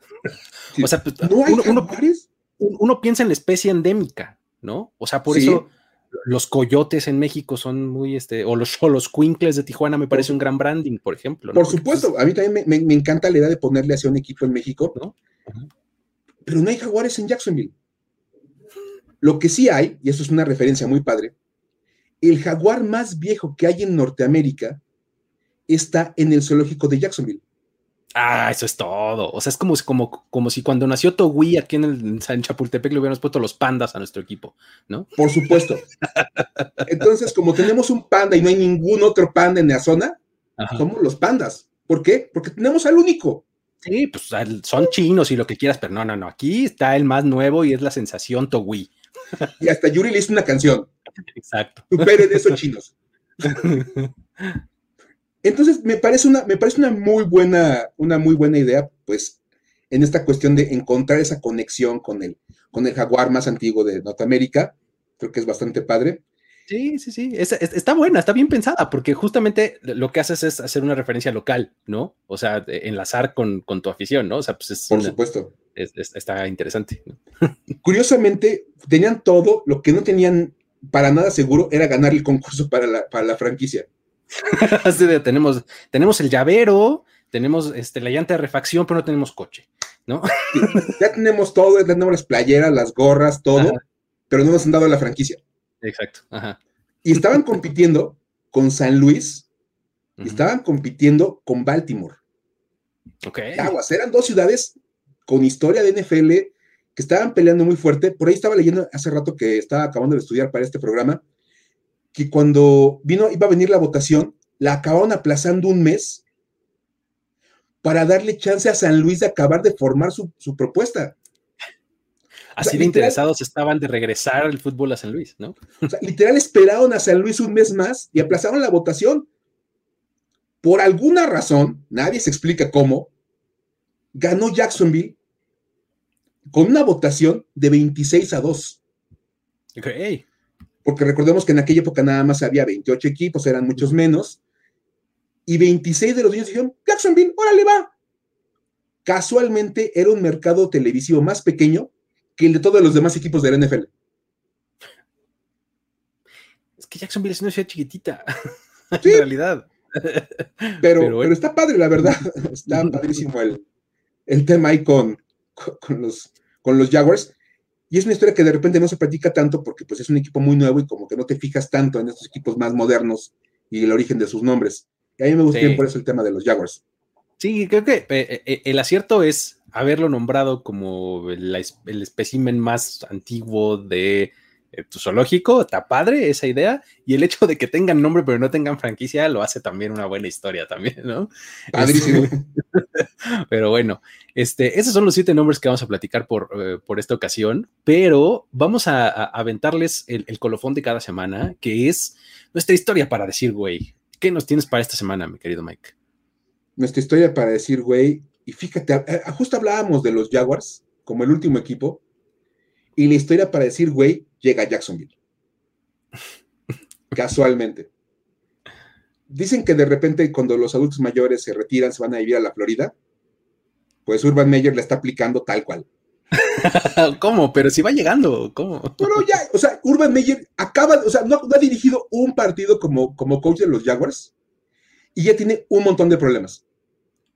pues, ¿no hay uno, jaguares? Uno, piensa en la especie endémica, ¿no? O sea, por eso los coyotes en México son muy, este, o los, los quinkles de Tijuana me parece un gran branding, por ejemplo. Por supuesto, a mí también me, encanta la idea de ponerle hacia un equipo en México, ¿no? Pero no hay jaguares en Jacksonville. Lo que sí hay, y eso es una referencia muy padre, el jaguar más viejo que hay en Norteamérica está en el zoológico de Jacksonville. Ah, eso es todo. O sea, es como, como, como si cuando nació Togui aquí en, el, en Chapultepec le hubiéramos puesto los pandas a nuestro equipo, ¿no? Por supuesto. Entonces, como tenemos un panda y no hay ningún otro panda en la zona, somos los pandas. ¿Por qué? Porque tenemos al único. Sí, pues son chinos y lo que quieras, pero no, no, no. Aquí está el más nuevo y es la sensación Togui. Y hasta Yuri le hizo una canción. Exacto. Supere de esos chinos. Entonces, me parece una, me parece una muy buena, una muy buena idea, pues, en esta cuestión de encontrar esa conexión con el, con el jaguar más antiguo de Norteamérica. Creo que es bastante padre. Sí, sí, sí. está buena, está bien pensada, porque justamente lo que haces es hacer una referencia local, ¿no? O sea, enlazar con, tu afición, ¿no? O sea, pues es Por supuesto. está interesante. Curiosamente, tenían todo, lo que no tenían para nada seguro era ganar el concurso para la, para la franquicia. Así de, tenemos, tenemos el llavero, tenemos este, la llanta de refacción, pero no tenemos coche, ¿no? ya tenemos todo, ya tenemos las playeras, las gorras, todo, pero no nos han dado la franquicia. Exacto. Y estaban compitiendo con San Luis, y estaban compitiendo con Baltimore. Ok. Aguas, eran dos ciudades con historia de NFL que estaban peleando muy fuerte. Por ahí estaba leyendo hace rato que estaba acabando de estudiar para este programa que cuando vino, iba a venir la votación, la acabaron aplazando un mes para darle chance a San Luis de acabar de formar su, propuesta. Así de interesados estaban de regresar el fútbol a San Luis, ¿no? O sea, literal esperaron a San Luis un mes más y aplazaron la votación. Por alguna razón, nadie se explica cómo, ganó Jacksonville con una votación de 26 a 2. Ok porque recordemos que en aquella época nada más había 28 equipos, eran muchos menos, y 26 de los niños dijeron, Jacksonville, órale va. Casualmente era un mercado televisivo más pequeño que el de todos los demás equipos de la NFL. Es que Jacksonville es una ciudad chiquitita, en realidad. Pero, pero, está padre, la verdad. Está padrísimo el, el tema ahí con, con, los, con los Jaguars. Y es una historia que de repente no se practica tanto porque pues es un equipo muy nuevo y como que no te fijas tanto en estos equipos más modernos y el origen de sus nombres. Y a mí me gusta bien por eso el tema de los Jaguars. Sí, creo que eh, eh, el acierto es haberlo nombrado como el, el espécimen más antiguo de eh, tu zoológico, está padre esa idea, y el hecho de que tengan nombre pero no tengan franquicia lo hace también una buena historia también, ¿no? Padrísimo. pero bueno, este, esos son los siete nombres que vamos a platicar por, eh, por esta ocasión, pero vamos a, aventarles el, colofón de cada semana, que es nuestra historia para decir, güey, ¿qué nos tienes para esta semana, mi querido Mike? Nuestra historia para decir, güey, y fíjate, justo hablábamos de los Jaguars como el último equipo, y la historia para decir, güey, llega a Jacksonville. Casualmente. Dicen que de repente cuando los adultos mayores se retiran, se van a vivir a la Florida, pues Urban Meyer le está aplicando tal cual. ¿Cómo? Pero si va llegando, ¿cómo? Pero ya, o sea, Urban Meyer acaba, o sea, no, ha dirigido un partido como, como coach de los Jaguars y ya tiene un montón de problemas.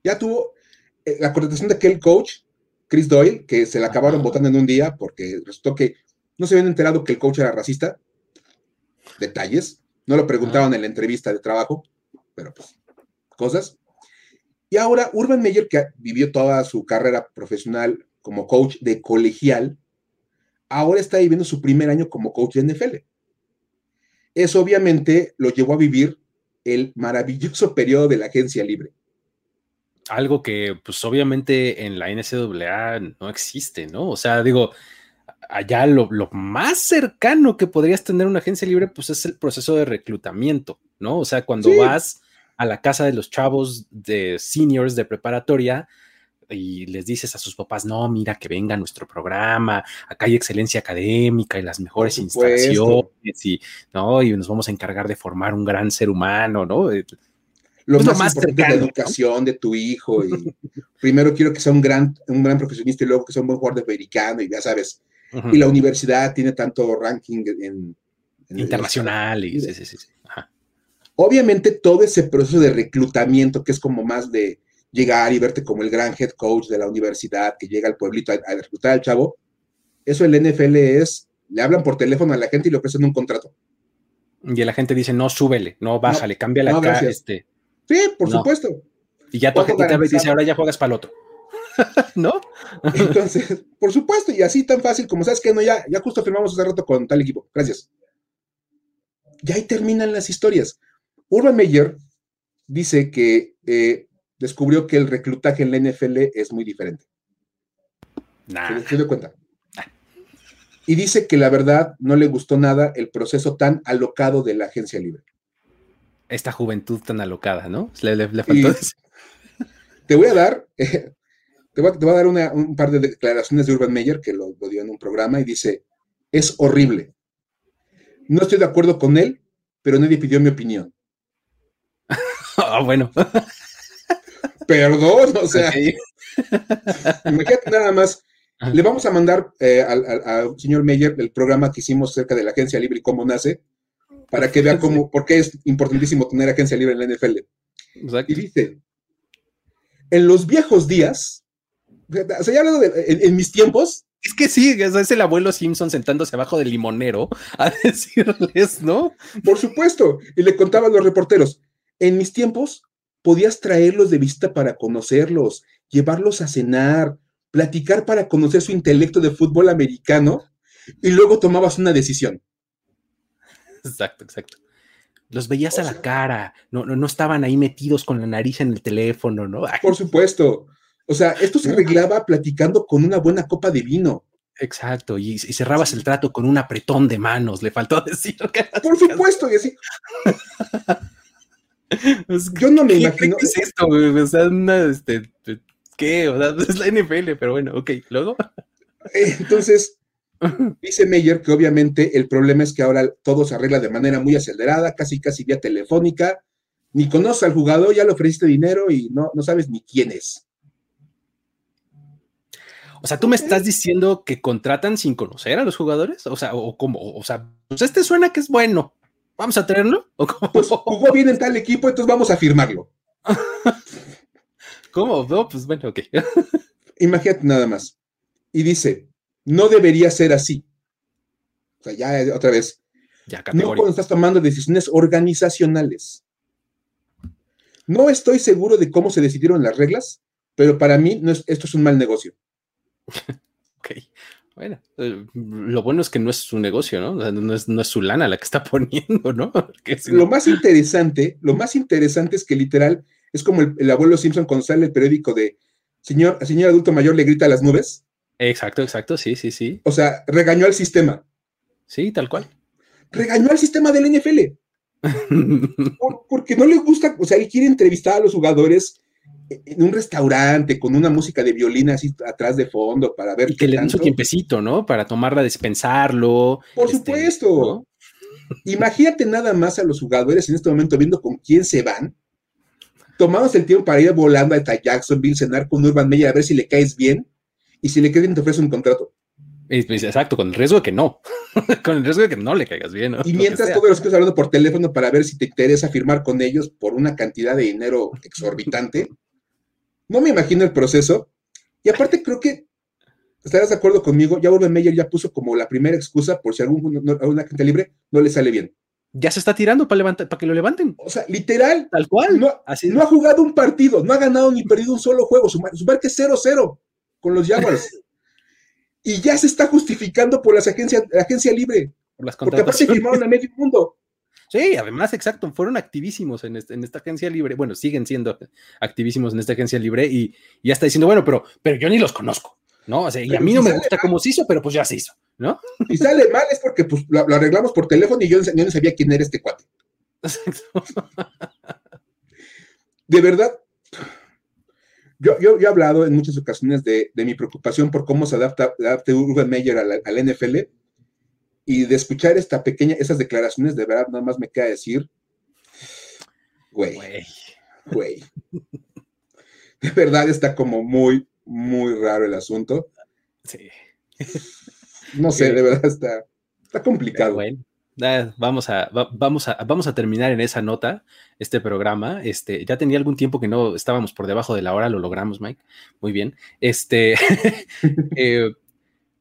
Ya tuvo eh, la contratación de aquel coach, Chris Doyle, que se le acabaron votando en un día porque resultó que no se habían enterado que el coach era racista. Detalles. No lo preguntaron en la entrevista de trabajo, pero pues, cosas. Y ahora Urban Meyer, que vivió toda su carrera profesional como coach de colegial, ahora está viviendo su primer año como coach de NFL. Eso obviamente lo llevó a vivir el maravilloso periodo de la agencia libre. Algo que pues obviamente en la NCAA no existe, ¿no? O sea, digo, allá lo, más cercano que podrías tener una agencia libre, pues es el proceso de reclutamiento, ¿no? O sea, cuando vas a la casa de los chavos de seniors de preparatoria y les dices a sus papás, no, mira que venga nuestro programa, acá hay excelencia académica y las mejores instalaciones y, ¿no? y nos vamos a encargar de formar un gran ser humano, ¿no? Eh, lo pues más, importante de la educación de tu hijo y primero quiero que sea un gran, un gran profesionista y luego que sea un buen jugador de americano y ya sabes, y la universidad tiene tanto ranking en... Internacional. Y, sí, sí, sí. Obviamente todo ese proceso de reclutamiento que es como más de llegar y verte como el gran head coach de la universidad que llega al pueblito a, reclutar al chavo, eso el NFL es, le hablan por teléfono a la gente y le ofrecen un contrato. Y la gente dice, no, súbele, no, bájale, cambia la cara, este. Sí, por supuesto. Y ya tu gente te dice, ahora ya juegas para el otro. ¿No? Entonces, por supuesto, y así tan fácil como sabes que no, ya, ya justo firmamos hace rato con tal equipo. Gracias. Y ahí terminan las historias. Urban Meyer dice que eh, descubrió que el reclutaje en la NFL es muy diferente. Se dio cuenta. Y dice que la verdad no le gustó nada el proceso tan alocado de la agencia libre. Esta juventud tan alocada, ¿no? Le, faltó Te voy a dar, te voy a, dar un par de declaraciones de Urban Meyer que lo, dio en un programa y dice, es horrible. No estoy de acuerdo con él, pero nadie pidió mi opinión. Ah, bueno. Perdón, o sea. imagínate nada más. Le vamos a mandar eh, al, señor Meyer el programa que hicimos cerca de la agencia libre y cómo nace, para que vea cómo, por qué es importantísimo tener agencia libre en la NFL. Y dice, en los viejos días, o sea, ya hablando de, en, mis tiempos. Es que sí, es el abuelo Simpson sentándose abajo del limonero a decirles, ¿no? Por supuesto. Y le contaban los reporteros. En mis tiempos podías traerlos de vista para conocerlos, llevarlos a cenar, platicar para conocer su intelecto de fútbol americano y luego tomabas una decisión. Exacto, exacto. Los veías a la cara, no, no, no estaban ahí metidos con la nariz en el teléfono, ¿no? Por supuesto. O sea, esto se arreglaba platicando con una buena copa de vino. Exacto, y, cerrabas el trato con un apretón de manos, le faltó decir. Por supuesto, y así. Yo no me imagino. ¿Qué es esto, güey? O sea, una, este, ¿qué? O sea, es la NFL, pero bueno, ok, luego. Entonces, dice Meyer que obviamente el problema es que ahora todo se arregla de manera muy acelerada, casi casi vía telefónica. Ni conoces al jugador, ya le ofreciste dinero y no, no sabes ni quién es. O sea, tú me estás diciendo que contratan sin conocer a los jugadores? O sea, o como, o sea, pues este suena que es bueno. ¿Vamos a traerlo? Pues jugó bien en tal equipo, entonces vamos a firmarlo. ¿Cómo? No, pues bueno, ok. Imagínate nada más. Y dice, no debería ser así. O sea, ya otra vez. Ya, no cuando estás tomando decisiones organizacionales. No estoy seguro de cómo se decidieron las reglas, pero para mí no esto es un mal negocio. Ok. Bueno, eh, lo bueno es que no es su negocio, ¿no? no, es, no es su lana la que está poniendo, ¿no? Lo más interesante, lo más interesante es que literal es como el, abuelo Simpson cuando sale el periódico de señor, señor adulto mayor le grita a las nubes. Exacto, exacto, sí, sí, sí. O sea, regañó al sistema. Sí, tal cual. Regañó al sistema del NFL. porque no le gusta, o sea, él quiere entrevistar a los jugadores en un restaurante con una música de violín así atrás de fondo para ver. Y que le den su tiempecito, ¿no? Para tomarla, dispensarlo. Por este, supuesto. Imagínate nada más a los jugadores en este momento viendo con quién se van. Tomamos el tiempo para ir volando a Jacksonville, cenar con Urban Meyer a ver si le caes bien y si le caes bien te ofrece un contrato. Exacto, con el riesgo de que no, con el riesgo de que no le caigas bien. Y mientras todos los que hablando por teléfono para ver si te interesa firmar con ellos por una cantidad de dinero exorbitante, no me imagino el proceso. Y aparte creo que estarás de acuerdo conmigo, ya Urban Meyer ya puso como la primera excusa por si algún, alguna gente libre no le sale bien. Ya se está tirando para, levantar, para que lo levanten. O sea, literal. Tal cual. No, Así no ha jugado un partido, no ha ganado ni perdido un solo juego. Su, su marca es 0-0 con los Jaguars. y ya se está justificando por las agencias, la agencia libre. Por las porque aparte firmaron a medio mundo. Sí, además, exacto, fueron activísimos en, este, en, esta agencia libre. Bueno, siguen siendo activísimos en esta agencia libre y, ya está diciendo, bueno, pero, pero yo ni los conozco. ¿no? O sea, y a mí no me gusta cómo se hizo, pero pues ya se hizo, ¿no? Y sale mal es porque pues lo, arreglamos por teléfono y yo, no sabía quién era este cuate. De verdad, yo, yo, he hablado en muchas ocasiones de, mi preocupación por cómo se adapta, adapta Urban Meyer al, al, NFL y de escuchar esta pequeña, esas declaraciones, de verdad, nada más me queda decir, güey, güey. De verdad está como muy, muy raro el asunto. Sí. No sé, de verdad está, está complicado. Bueno, vamos, a, vamos, a, vamos a terminar en esa nota este programa. Este, ya tenía algún tiempo que no estábamos por debajo de la hora, lo logramos, Mike. Muy bien. Este, eh,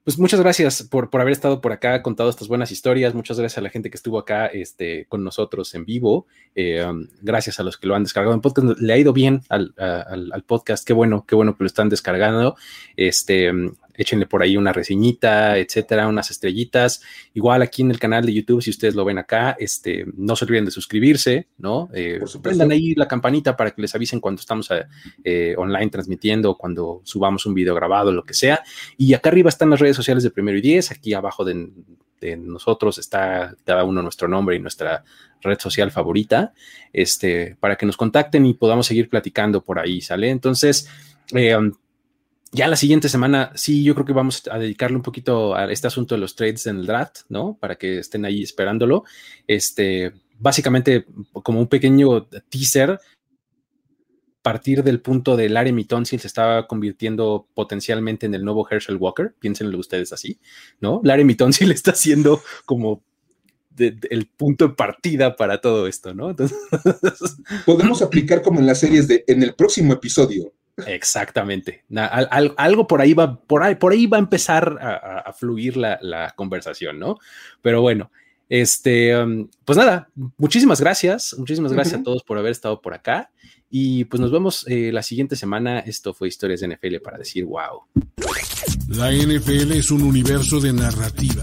pues muchas gracias por, por, haber estado por acá, contado estas buenas historias. Muchas gracias a la gente que estuvo acá este, con nosotros en vivo. Eh, um, gracias a los que lo han descargado en podcast. Le ha ido bien al, al, al, podcast. Qué bueno, qué bueno que lo están descargando. Este, um, échenle por ahí una reseñita, etcétera, unas estrellitas. Igual aquí en el canal de YouTube, si ustedes lo ven acá, este, no se olviden de suscribirse, ¿no? Eh, prendan ahí la campanita para que les avisen cuando estamos eh, online transmitiendo, cuando subamos un video grabado, lo que sea. Y acá arriba están las redes sociales de Primero y Diez, aquí abajo de, nosotros está cada uno nuestro nombre y nuestra red social favorita, este, para que nos contacten y podamos seguir platicando por ahí, ¿sale? Entonces, eh, ya la siguiente semana, sí, yo creo que vamos a dedicarle un poquito a este asunto de los trades en el draft, ¿no? Para que estén ahí esperándolo. Este, básicamente, como un pequeño teaser, partir del punto de Larry Mitonsil se estaba convirtiendo potencialmente en el nuevo Herschel Walker, piénsenlo ustedes así, ¿no? Larry Mitonsil está siendo como el punto de partida para todo esto, ¿no? Entonces... Podemos aplicar como en las series de en el próximo episodio Exactamente. algo por ahí va, por ahí, por ahí va a empezar a, fluir la, conversación, ¿no? Pero bueno, este, um, pues nada, muchísimas gracias, muchísimas gracias a todos por haber estado por acá. Y pues nos vemos eh, la siguiente semana. Esto fue Historias de NFL para decir wow. La NFL es un universo de narrativa